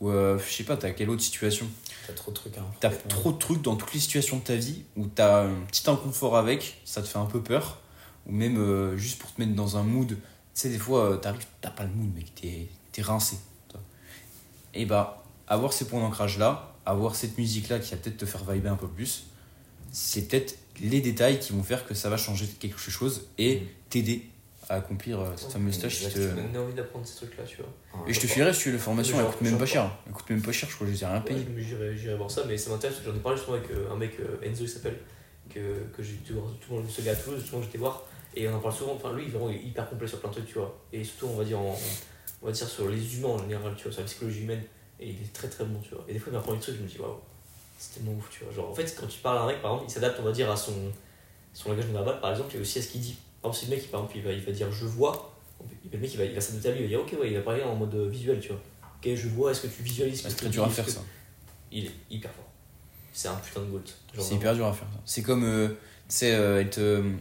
Ou euh, je sais pas, t'as quelle autre situation? T'as trop de trucs. Hein. T'as trop de trucs dans toutes les situations de ta vie où t'as un petit inconfort avec, ça te fait un peu peur. Ou même euh, juste pour te mettre dans un mood. Tu sais, des fois, euh, t'arrives, t'as pas le mood, mec, t'es t'es rincé. toi. Et bah, avoir ces points d'ancrage là, avoir cette musique là qui va peut-être te faire vibrer un peu plus, c'est peut-être les détails qui vont faire que ça va changer quelque chose et t'aider à accomplir euh, cette fameuse tâche. qui te- donné envie d'apprendre ces trucs-là, tu vois. Et je te filerai si tu veux la formation, elle coûte même pas cher. Elle coûte même pas cher, je crois que je les ai rien payé. mais J'irai voir ça, mais ça m'intéresse parce que j'en ai parlé justement avec euh, un mec, euh, Enzo il s'appelle, que, que j'ai dû voir tout le monde, ce gars à Toulouse, justement j'étais voir, et on en parle souvent, enfin lui vraiment, il est hyper complet sur plein de trucs, tu vois, et surtout on va dire, en- on va dire sur les humains en général, tu vois, sur la psychologie humaine, et il est très très bon, tu vois, et des fois il m'apprend des trucs, je me dis waouh, c'est tellement ouf, tu vois, genre en fait quand tu parles à un mec par exemple, il s'adapte on va dire à son, son langage non verbal par exemple, et aussi à ce qu'il dit, par exemple si le mec par exemple, il va, il va dire je vois, le mec il va, il va s'adapter à lui, il va dire ok ouais, il va parler en mode euh, visuel, tu vois, ok je vois, est-ce que tu visualises ce que C'est très dur à faire que- ça. il est hyper fort. C'est un putain de. Genre C'est hyper dur à faire. ça. C'est comme, euh, tu sais, euh, être euh,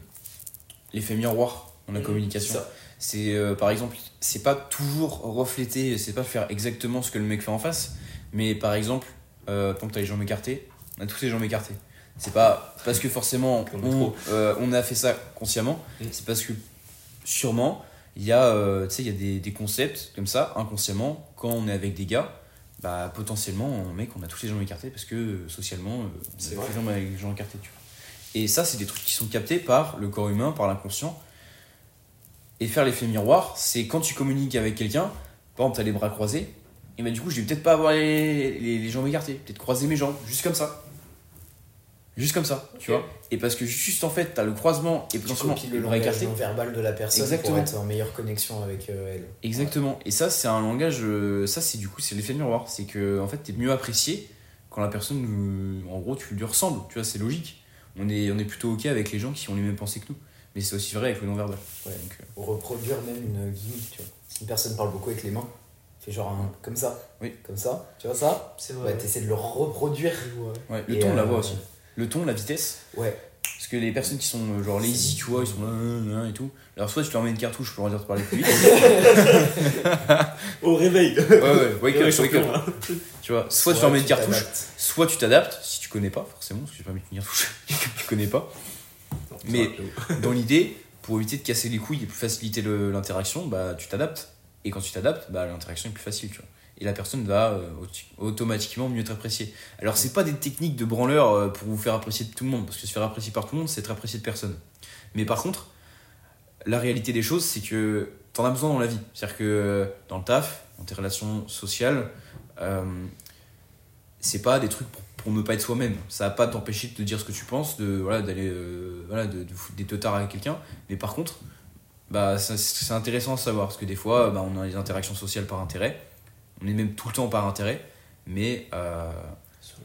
l'effet miroir dans la Mhm, communication. c'est ça. C'est euh, par exemple, c'est pas toujours refléter, c'est pas faire exactement ce que le mec fait en face, mais par exemple, euh, tant que t'as les jambes écartées, on a tous les jambes écartées. C'est pas parce que forcément on, euh, on a fait ça consciemment, c'est parce que sûrement il y a, euh, tu sais, il y a des, des concepts comme ça inconsciemment quand on est avec des gars. Bah, potentiellement, mec, on a tous les jambes écartées parce que euh, socialement, euh, on C'est les jambes avec les jambes écartées, tu vois. Et ça, c'est des trucs qui sont captés par le corps humain, par l'inconscient. Et faire l'effet miroir, c'est quand tu communiques avec quelqu'un, par exemple, tu as les bras croisés, et bah du coup, je vais peut-être pas avoir les, les- les jambes écartées, peut-être croiser mes jambes, juste comme ça. Juste comme ça, tu vois. Et parce que juste en fait, tu as le croisement et Tu potentiellement le langage non verbal de la personne Exactement. pour être en meilleure connexion avec euh, elle. Exactement. Et ça, c'est un langage. euh, Ça, c'est du coup, c'est l'effet miroir. C'est que, en fait, t'es mieux apprécié quand la personne, en gros, tu lui ressembles. Tu vois, c'est logique. On est, on est plutôt OK avec les gens qui ont les mêmes pensées que nous. Mais c'est aussi vrai avec le non-verbal. Ouais. Donc, euh, reproduire même une gimmick, tu vois. Si une personne parle beaucoup avec les mains, fait genre un, comme ça. Oui. Comme ça, tu vois ça? C'est Ouais, vrai. t'essaies de le reproduire. Ouais. ouais, le ton, on la voit aussi. Le ton, la vitesse. Ouais. Parce que les personnes qui sont euh, genre lazy, tu vois, ils sont là, là, là, et tout. Alors, soit tu leur mets une cartouche pour leur dire de parler plus vite. Au réveil ouais, ouais, wake Ouais, up, wake up. hein. Tu vois, soit tu leur mets une cartouche, t'adaptes. soit tu t'adaptes, si tu connais pas, forcément, parce que j'ai pas mis une cartouche que tu connais pas. Mais dans l'idée, pour éviter de casser les couilles et pour faciliter le- l'interaction, bah, tu t'adaptes. Et quand tu t'adaptes, bah, l'interaction est plus facile. Tu vois. Et la personne va euh, automatiquement mieux t'apprécier. Alors, c'est pas des techniques de branleur euh, pour vous faire apprécier de tout le monde, parce que se faire apprécier par tout le monde, c'est être apprécié de personne. Mais par contre, la réalité des choses, c'est que t'en as besoin dans la vie. C'est-à-dire que euh, dans le taf, dans tes relations sociales, euh, c'est pas des trucs pour, ne pas être soi-même. Ça va pas t'empêcher de te dire ce que tu penses, de voilà d'aller voilà de, de foutre des teutards avec quelqu'un. Mais par contre, bah c'est intéressant à savoir parce que des fois, bah, on a des interactions sociales par intérêt. On est même tout le temps par intérêt, mais euh,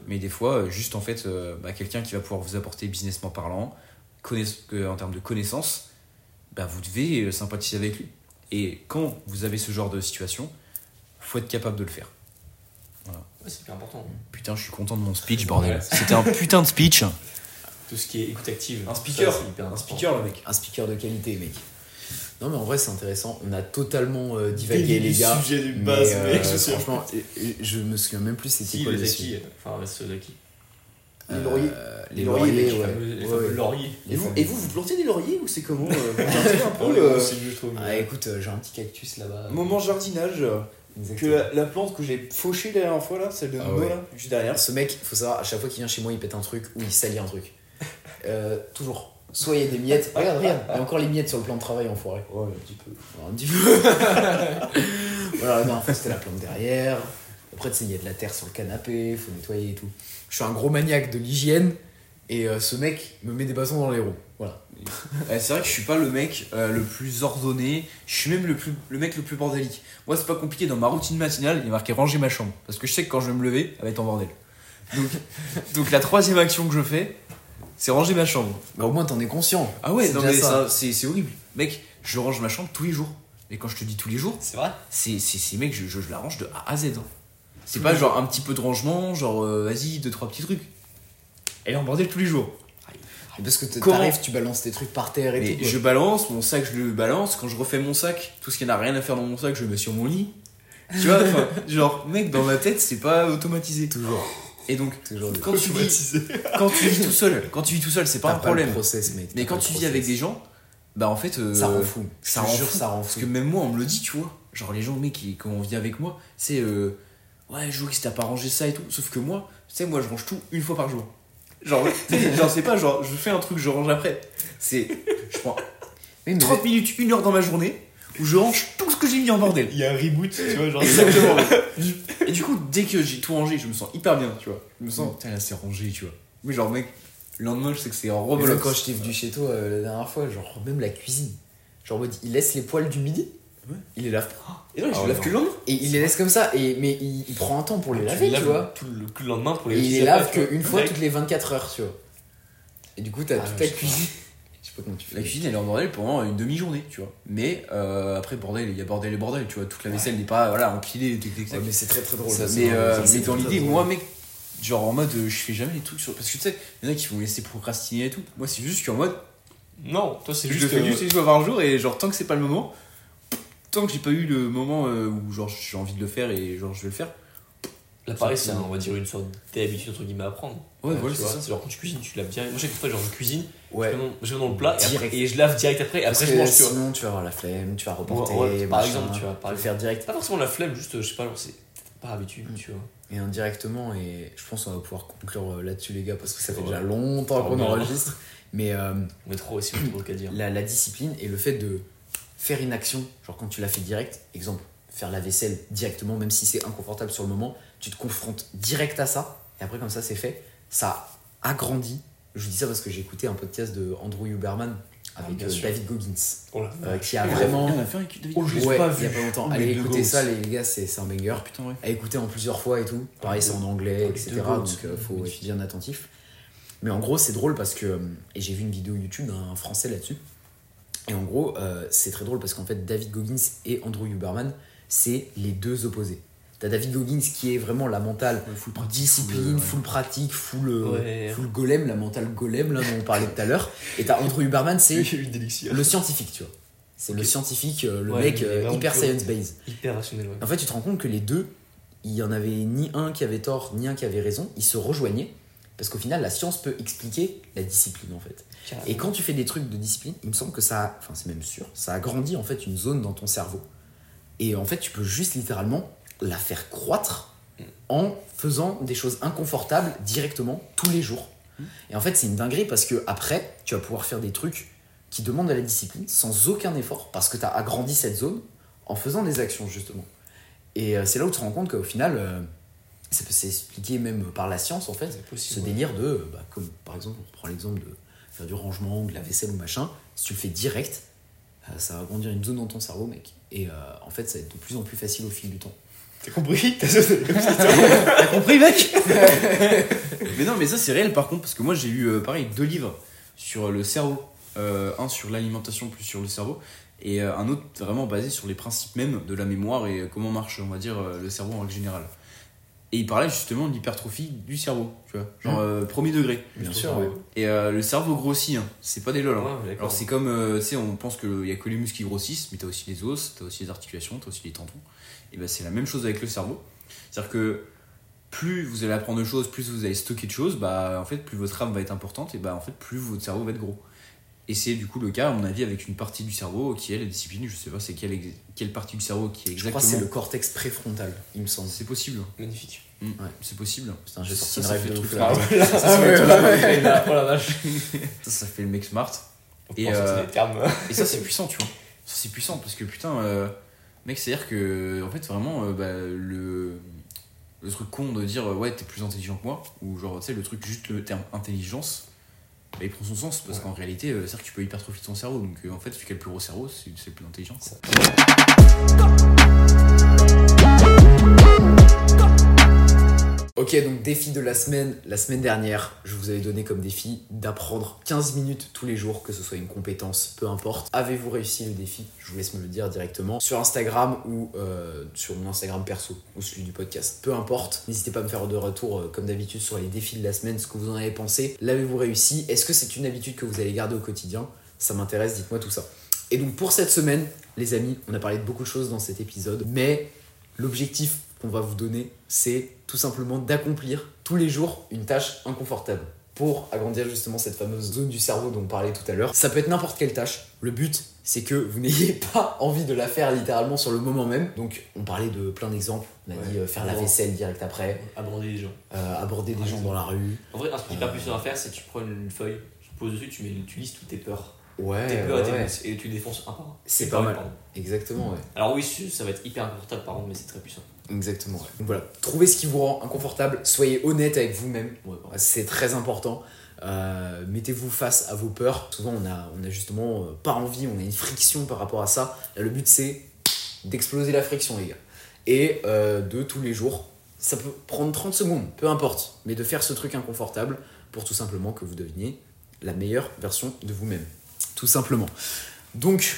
mais des fois, euh, juste en fait, euh, bah, quelqu'un qui va pouvoir vous apporter businessment parlant, en termes de connaissances, bah, vous devez sympathiser avec lui. Et quand vous avez ce genre de situation, faut être capable de le faire. Ouais, c'est hyper important. Putain, je suis content de mon speech, bordel. Ouais. C'était un putain de speech. Tout ce qui est écoute active. Un speaker. ça, hyper important. le mec. Un speaker de qualité, mec. Non, mais en vrai, c'est intéressant. On a totalement euh, divagué, les gars. sujet du Mais, base, euh, mec, je franchement, euh, euh, je me souviens même plus c'était Si, quoi les le acquis. Enfin, ceux d'acquis. Euh, Les lauriers. Les lauriers, ouais. fameux- les Ouais, fameux ouais. lauriers. Les fameux- vous plantez des lauriers ou c'est comment euh, Vous un Oh, peu euh, trouve. Ah, écoute, euh, j'ai un petit cactus là-bas. moment jardinage euh, que Exactement. la, la plante que j'ai fauchée la dernière fois là, celle de Ah Nono ouais. là, juste derrière. Ce mec, faut savoir, à chaque fois qu'il vient chez moi, il pète un truc ou il salit un truc. Euh, toujours. Soit il y a des miettes. Regarde, regarde, il y a encore les miettes sur le plan de travail en forêt. Ouais, un petit peu. Un petit peu. voilà, fois c'était la plante derrière. Après, tu sais, il y a de la terre sur le canapé, faut nettoyer et tout. Je suis un gros maniaque de l'hygiène et euh, ce mec me met des bâtons dans les roues. Voilà. Ouais, c'est vrai que je suis pas le mec euh, le plus ordonné, je suis même le, plus, le mec le plus bordélique. Moi, c'est pas compliqué, dans ma routine matinale, il est marqué ranger ma chambre. Parce que je sais que quand je vais me lever, elle va être en bordel. Donc, donc la troisième action que je fais, c'est ranger ma chambre. Mais au moins, t'en es conscient. Ah ouais, C'est non déjà mais ça. ça, c'est horrible. Mec, je range ma chambre tous les jours. Et quand je te dis tous les jours, C'est vrai? c'est, c'est, c'est mec, je, je, je la range de A à Z. hein. C'est pas genre un petit peu de rangement, genre euh, vas-y, deux, trois petits trucs. Elle est en bordel tous les jours. Parce que t'arrives, tu balances tes trucs par terre et Mais tout. quoi. je balance, mon sac, je le balance. Quand je refais mon sac, tout ce qui n'a rien à faire dans mon sac, je le mets sur mon lit. Tu vois, enfin, genre, mec, dans ma tête, c'est pas automatisé. Toujours. Et donc, quand tu, vis, quand tu vis tout seul, quand tu vis tout seul, c'est pas un problème. le process, mec. Mais quand tu vis avec des gens, bah en fait. euh, Ça rend fou. Ça rend jure, fou. ça rend Parce fou. que même moi, on me le dit, tu vois. Genre, les gens, mec, qui, quand on vit avec moi, c'est. Euh, ouais, Joris, t'as pas rangé ça et tout. Sauf que moi, tu sais, moi, je range tout une fois par jour. Genre, genre c'est pas genre, je fais un truc, je range après. C'est. Je prends Oui, mais 30 minutes, une heure dans ma journée où je range tout ce que j'ai mis en bordel. Il y a un reboot, tu vois, genre. Exactement. Et du coup, dès que j'ai tout rangé, je me sens hyper bien, tu vois. Je me sens, putain, là c'est rangé, tu vois. Mais genre, mec, le lendemain, je sais que c'est en rebelote. quand j'étais venu chez toi euh, la dernière fois, genre même la cuisine. Genre en mode, il laisse les poils du midi. Ouais. Il les lave. Et non, je Ah le lave que le lendemain. Et il les laisse comme ça. Et, mais il, il prend un temps pour les laver, tu, vois. Tout le, lendemain pour Et les il les lave qu'une fois toutes les 24 heures, tu vois. Et du coup, t'as Ah, toute ta je cuisine. Je sais pas comment tu fais. La cuisine, elle est en bordel pendant une demi-journée, tu vois. Mais euh, après, bordel, il y a bordel et bordel, tu vois. Toute la vaisselle n'est pas voilà, empilée, tic, tic, tac. Ouais, mais c'est très très drôle. Ça, mais euh, mais dans l'idée, moi, mec, genre en mode, je fais jamais les trucs sur. Parce que tu sais, il y en a qui vont me laisser procrastiner et tout. Moi, c'est juste, je suis en mode, Non, toi c'est je juste. le fais euh, juste une fois par jour et genre, tant que c'est pas le moment, tant que j'ai pas eu le moment où genre j'ai envie de le faire et genre je vais le faire. Là, pareil, c'est, on va dire, une sorte d'habitude entre guillemets à prendre. Ouais, voilà, c'est ça. C'est genre quand tu cuisines, tu laves direct. Moi, chaque fois, genre, je cuisine, Ouais. je, mets dans le plat et, après- Direct. et je lave direct après. Et après, je mange, tu vois. sinon, tu vas avoir la flemme, tu vas reporter. Ouais, ouais, par machin. exemple, tu vois, par faire direct. Pas forcément la flemme, juste, je sais pas, c'est pas habitude, Mm. tu vois. Et indirectement, et je pense qu'on va pouvoir conclure euh, là-dessus, les gars, parce que ça fait Ouais. déjà longtemps qu'on enregistre. Mais euh, Mais trop aussi, on qu'à dire. la, la discipline et le fait de faire une action, genre quand tu la fais direct, exemple, faire la vaisselle directement, même si c'est inconfortable sur le moment, tu te confrontes direct à ça, et après, comme ça, c'est fait. Ça agrandit. Je vous dis ça parce que j'ai écouté un podcast de Andrew Huberman avec bien euh. David Goggins, Oh là. euh, qui a vraiment. A fait un équipe de Oh, je l'ai Ouais, pas il y a vu. pas longtemps. Oh, Allez écouter ça, les gars, c'est un banger. Putain, ouais. à écouter en plusieurs fois et tout. Pareil, c'est en anglais, etc. Donc euh, faut être bien attentif. Mais en gros, c'est drôle parce que. euh, Et j'ai vu une vidéo YouTube d'un français là-dessus. Et en gros, euh, c'est très drôle parce qu'en fait, David Goggins et Andrew Huberman, c'est les deux opposés. T'as David Goggins qui est vraiment la mentale full discipline, full pratique, full, euh, Ouais. full golem, la mentale golem là dont on parlait tout à l'heure. Et t'as Andrew Huberman, c'est le scientifique, tu vois. C'est le scientifique, euh, le Ouais, mec euh, hyper science-based. Hyper rationnel, ouais. En fait, tu te rends compte que les deux, il y en avait ni un qui avait tort, ni un qui avait raison. Ils se rejoignaient. Parce qu'au final, la science peut expliquer la discipline, en fait. Carrément. Et quand tu fais des trucs de discipline, il me semble que ça, enfin c'est même sûr, ça agrandit en fait une zone dans ton cerveau. Et en fait, tu peux juste littéralement la faire croître en faisant des choses inconfortables directement tous les jours. Et en fait, c'est une dinguerie parce que après, tu vas pouvoir faire des trucs qui demandent de la discipline sans aucun effort parce que tu as agrandi cette zone en faisant des actions justement. Et euh, c'est là où tu te rends compte qu'au final, euh, ça peut s'expliquer même par la science en fait, ce possible. ouais. délire de, euh, bah, comme par exemple, on reprend l'exemple de faire du rangement ou de la vaisselle ou machin, si tu le fais direct, ça va agrandir une zone dans ton cerveau, mec. Et euh, en fait, ça va être de plus en plus facile au fil du temps. T'as compris T'as compris, mec Mais non, mais ça c'est réel par contre, parce que moi j'ai euh, pareil deux livres sur le cerveau. Euh, un sur l'alimentation, plus sur le cerveau, et euh, un autre vraiment basé sur les principes même de la mémoire et comment marche, on va dire, euh, le cerveau en règle générale. Et il parlait justement de l'hypertrophie du cerveau, tu vois, genre euh, premier degré. Bien sûr, ouais. Et euh, le cerveau grossit, hein. c'est pas des lol. hein. Ouais. Alors c'est comme, euh, tu sais, on pense qu'il y a que les muscles qui grossissent, mais t'as aussi les os, t'as aussi les articulations, t'as aussi les tendons. Et ben c'est la même chose avec le cerveau. C'est-à-dire que plus vous allez apprendre de choses, plus vous allez stocker de choses, bah en fait plus votre âme va être importante et bah en fait plus votre cerveau va être gros. Et c'est du coup le cas, à mon avis, avec une partie du cerveau qui est la discipline. Je sais pas c'est quelle, quelle partie du cerveau qui est Je crois exactement. que c'est le cortex préfrontal, il me semble. C'est possible. Magnifique. Mm, C'est possible. Putain, j'ai Ça, sorti une ça rêve fait de truc là. là. Ça, ouais, ouais, ouais. Oh. Ça, ça fait le mec smart. Et euh. Et ça, c'est puissant, tu vois. Ça, c'est puissant parce que putain, euh, mec, c'est-à-dire que, en fait, vraiment, euh, bah, le, le truc con de dire ouais, t'es plus intelligent que moi, ou genre, tu sais, le truc, juste le terme intelligence, bah, il prend son sens parce Ouais. qu'en réalité, euh, c'est-à-dire que tu peux hypertrophier ton cerveau. Donc, euh, en fait, celui qui a le plus gros cerveau, c'est c'est le plus intelligent. Ok, donc défi de la semaine. La semaine dernière, je vous avais donné comme défi d'apprendre 15 minutes tous les jours, que ce soit une compétence, peu importe. Avez-vous réussi le défi? Je vous laisse me le dire directement sur Instagram ou euh, sur mon Instagram perso ou celui du podcast. Peu importe. N'hésitez pas à me faire de retour, euh, comme d'habitude, sur les défis de la semaine, ce que vous en avez pensé. L'avez-vous réussi? Est-ce que c'est une habitude que vous allez garder au quotidien? Ça m'intéresse, dites-moi tout ça. Et donc pour cette semaine, les amis, on a parlé de beaucoup de choses dans cet épisode, mais l'objectif qu'on va vous donner, c'est tout simplement d'accomplir tous les jours une tâche inconfortable pour agrandir justement cette fameuse zone du cerveau dont on parlait tout à l'heure. Ça peut être n'importe quelle tâche. Le but, c'est que vous n'ayez pas envie de la faire littéralement sur le moment même. Donc, on parlait de plein d'exemples. On a Ouais. dit euh, faire la vaisselle direct après, Aborder les gens. euh, aborder des gens dans la rue. En vrai, un truc hyper puissant à faire, c'est que tu prends une feuille, tu poses dessus, tu, mets, tu listes toutes tes peurs. Ouais, tes peurs et tes tu défonces un par un. C'est pas mal. pardon. Exactement, ouais. Alors oui, ça va être hyper inconfortable par contre, mais c'est très puissant. Exactement. ouais. Donc voilà, trouvez ce qui vous rend inconfortable, soyez honnête avec vous-même, Ouais, c'est très important. Euh, Mettez-vous face à vos peurs. Souvent, on a, on a justement euh, pas envie, on a une friction par rapport à ça. Là, le but, c'est d'exploser la friction, les gars. Et euh, de tous les jours, ça peut prendre 30 secondes, peu importe, mais de faire ce truc inconfortable pour tout simplement que vous deveniez la meilleure version de vous-même. Tout simplement. Donc,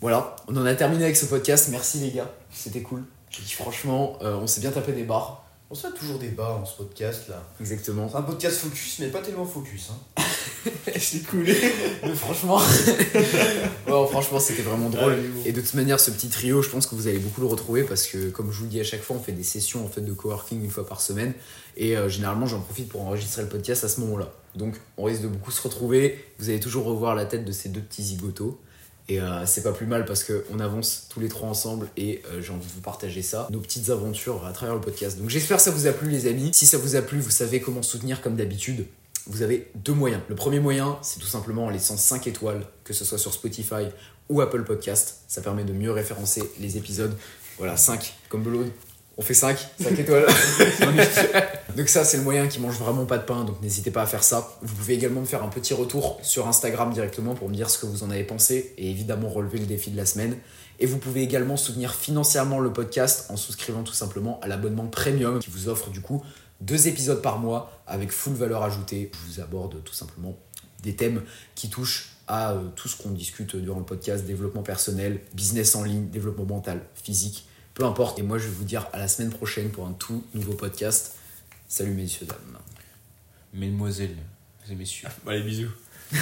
voilà, on en a terminé avec ce podcast. Merci les gars, c'était cool. Franchement, euh, on s'est bien tapé des barres. On se fait toujours des bas dans ce podcast là. Exactement. C'est un podcast focus, mais pas tellement focus. Hein. L'ai coulé. Mais franchement, franchement, c'était vraiment drôle. Et de toute manière, ce petit trio, je pense que vous allez beaucoup le retrouver parce que, comme je vous le dis à chaque fois, on fait des sessions en fait de coworking une fois par semaine. Et euh, généralement, j'en profite pour enregistrer le podcast à ce moment-là. Donc, on risque de beaucoup se retrouver. Vous allez toujours revoir la tête de ces deux petits zigotos. Et euh, c'est pas plus mal parce qu'on avance tous les trois ensemble et euh, j'ai envie de vous partager ça, nos petites aventures à travers le podcast. Donc j'espère que ça vous a plu les amis. Si ça vous a plu, vous savez comment soutenir comme d'habitude. Vous avez deux moyens. Le premier moyen, c'est tout simplement en laissant 5 étoiles, que ce soit sur Spotify ou Apple Podcast. Ça permet de mieux référencer les épisodes. Voilà, 5, comme de. On fait 5, 5 étoiles. donc ça, c'est le moyen qui mange vraiment pas de pain, donc n'hésitez pas à faire ça. Vous pouvez également me faire un petit retour sur Instagram directement pour me dire ce que vous en avez pensé et évidemment relever le défi de la semaine. Et vous pouvez également soutenir financièrement le podcast en souscrivant tout simplement à l'abonnement premium qui vous offre du coup deux épisodes par mois avec full valeur ajoutée. Je vous aborde tout simplement des thèmes qui touchent à euh, tout ce qu'on discute durant le podcast, développement personnel, business en ligne, développement mental, physique, peu importe. Et moi je vais vous dire à la semaine prochaine pour un tout nouveau podcast. Salut messieurs, dames. Mesdemoiselles et messieurs. Allez, bisous.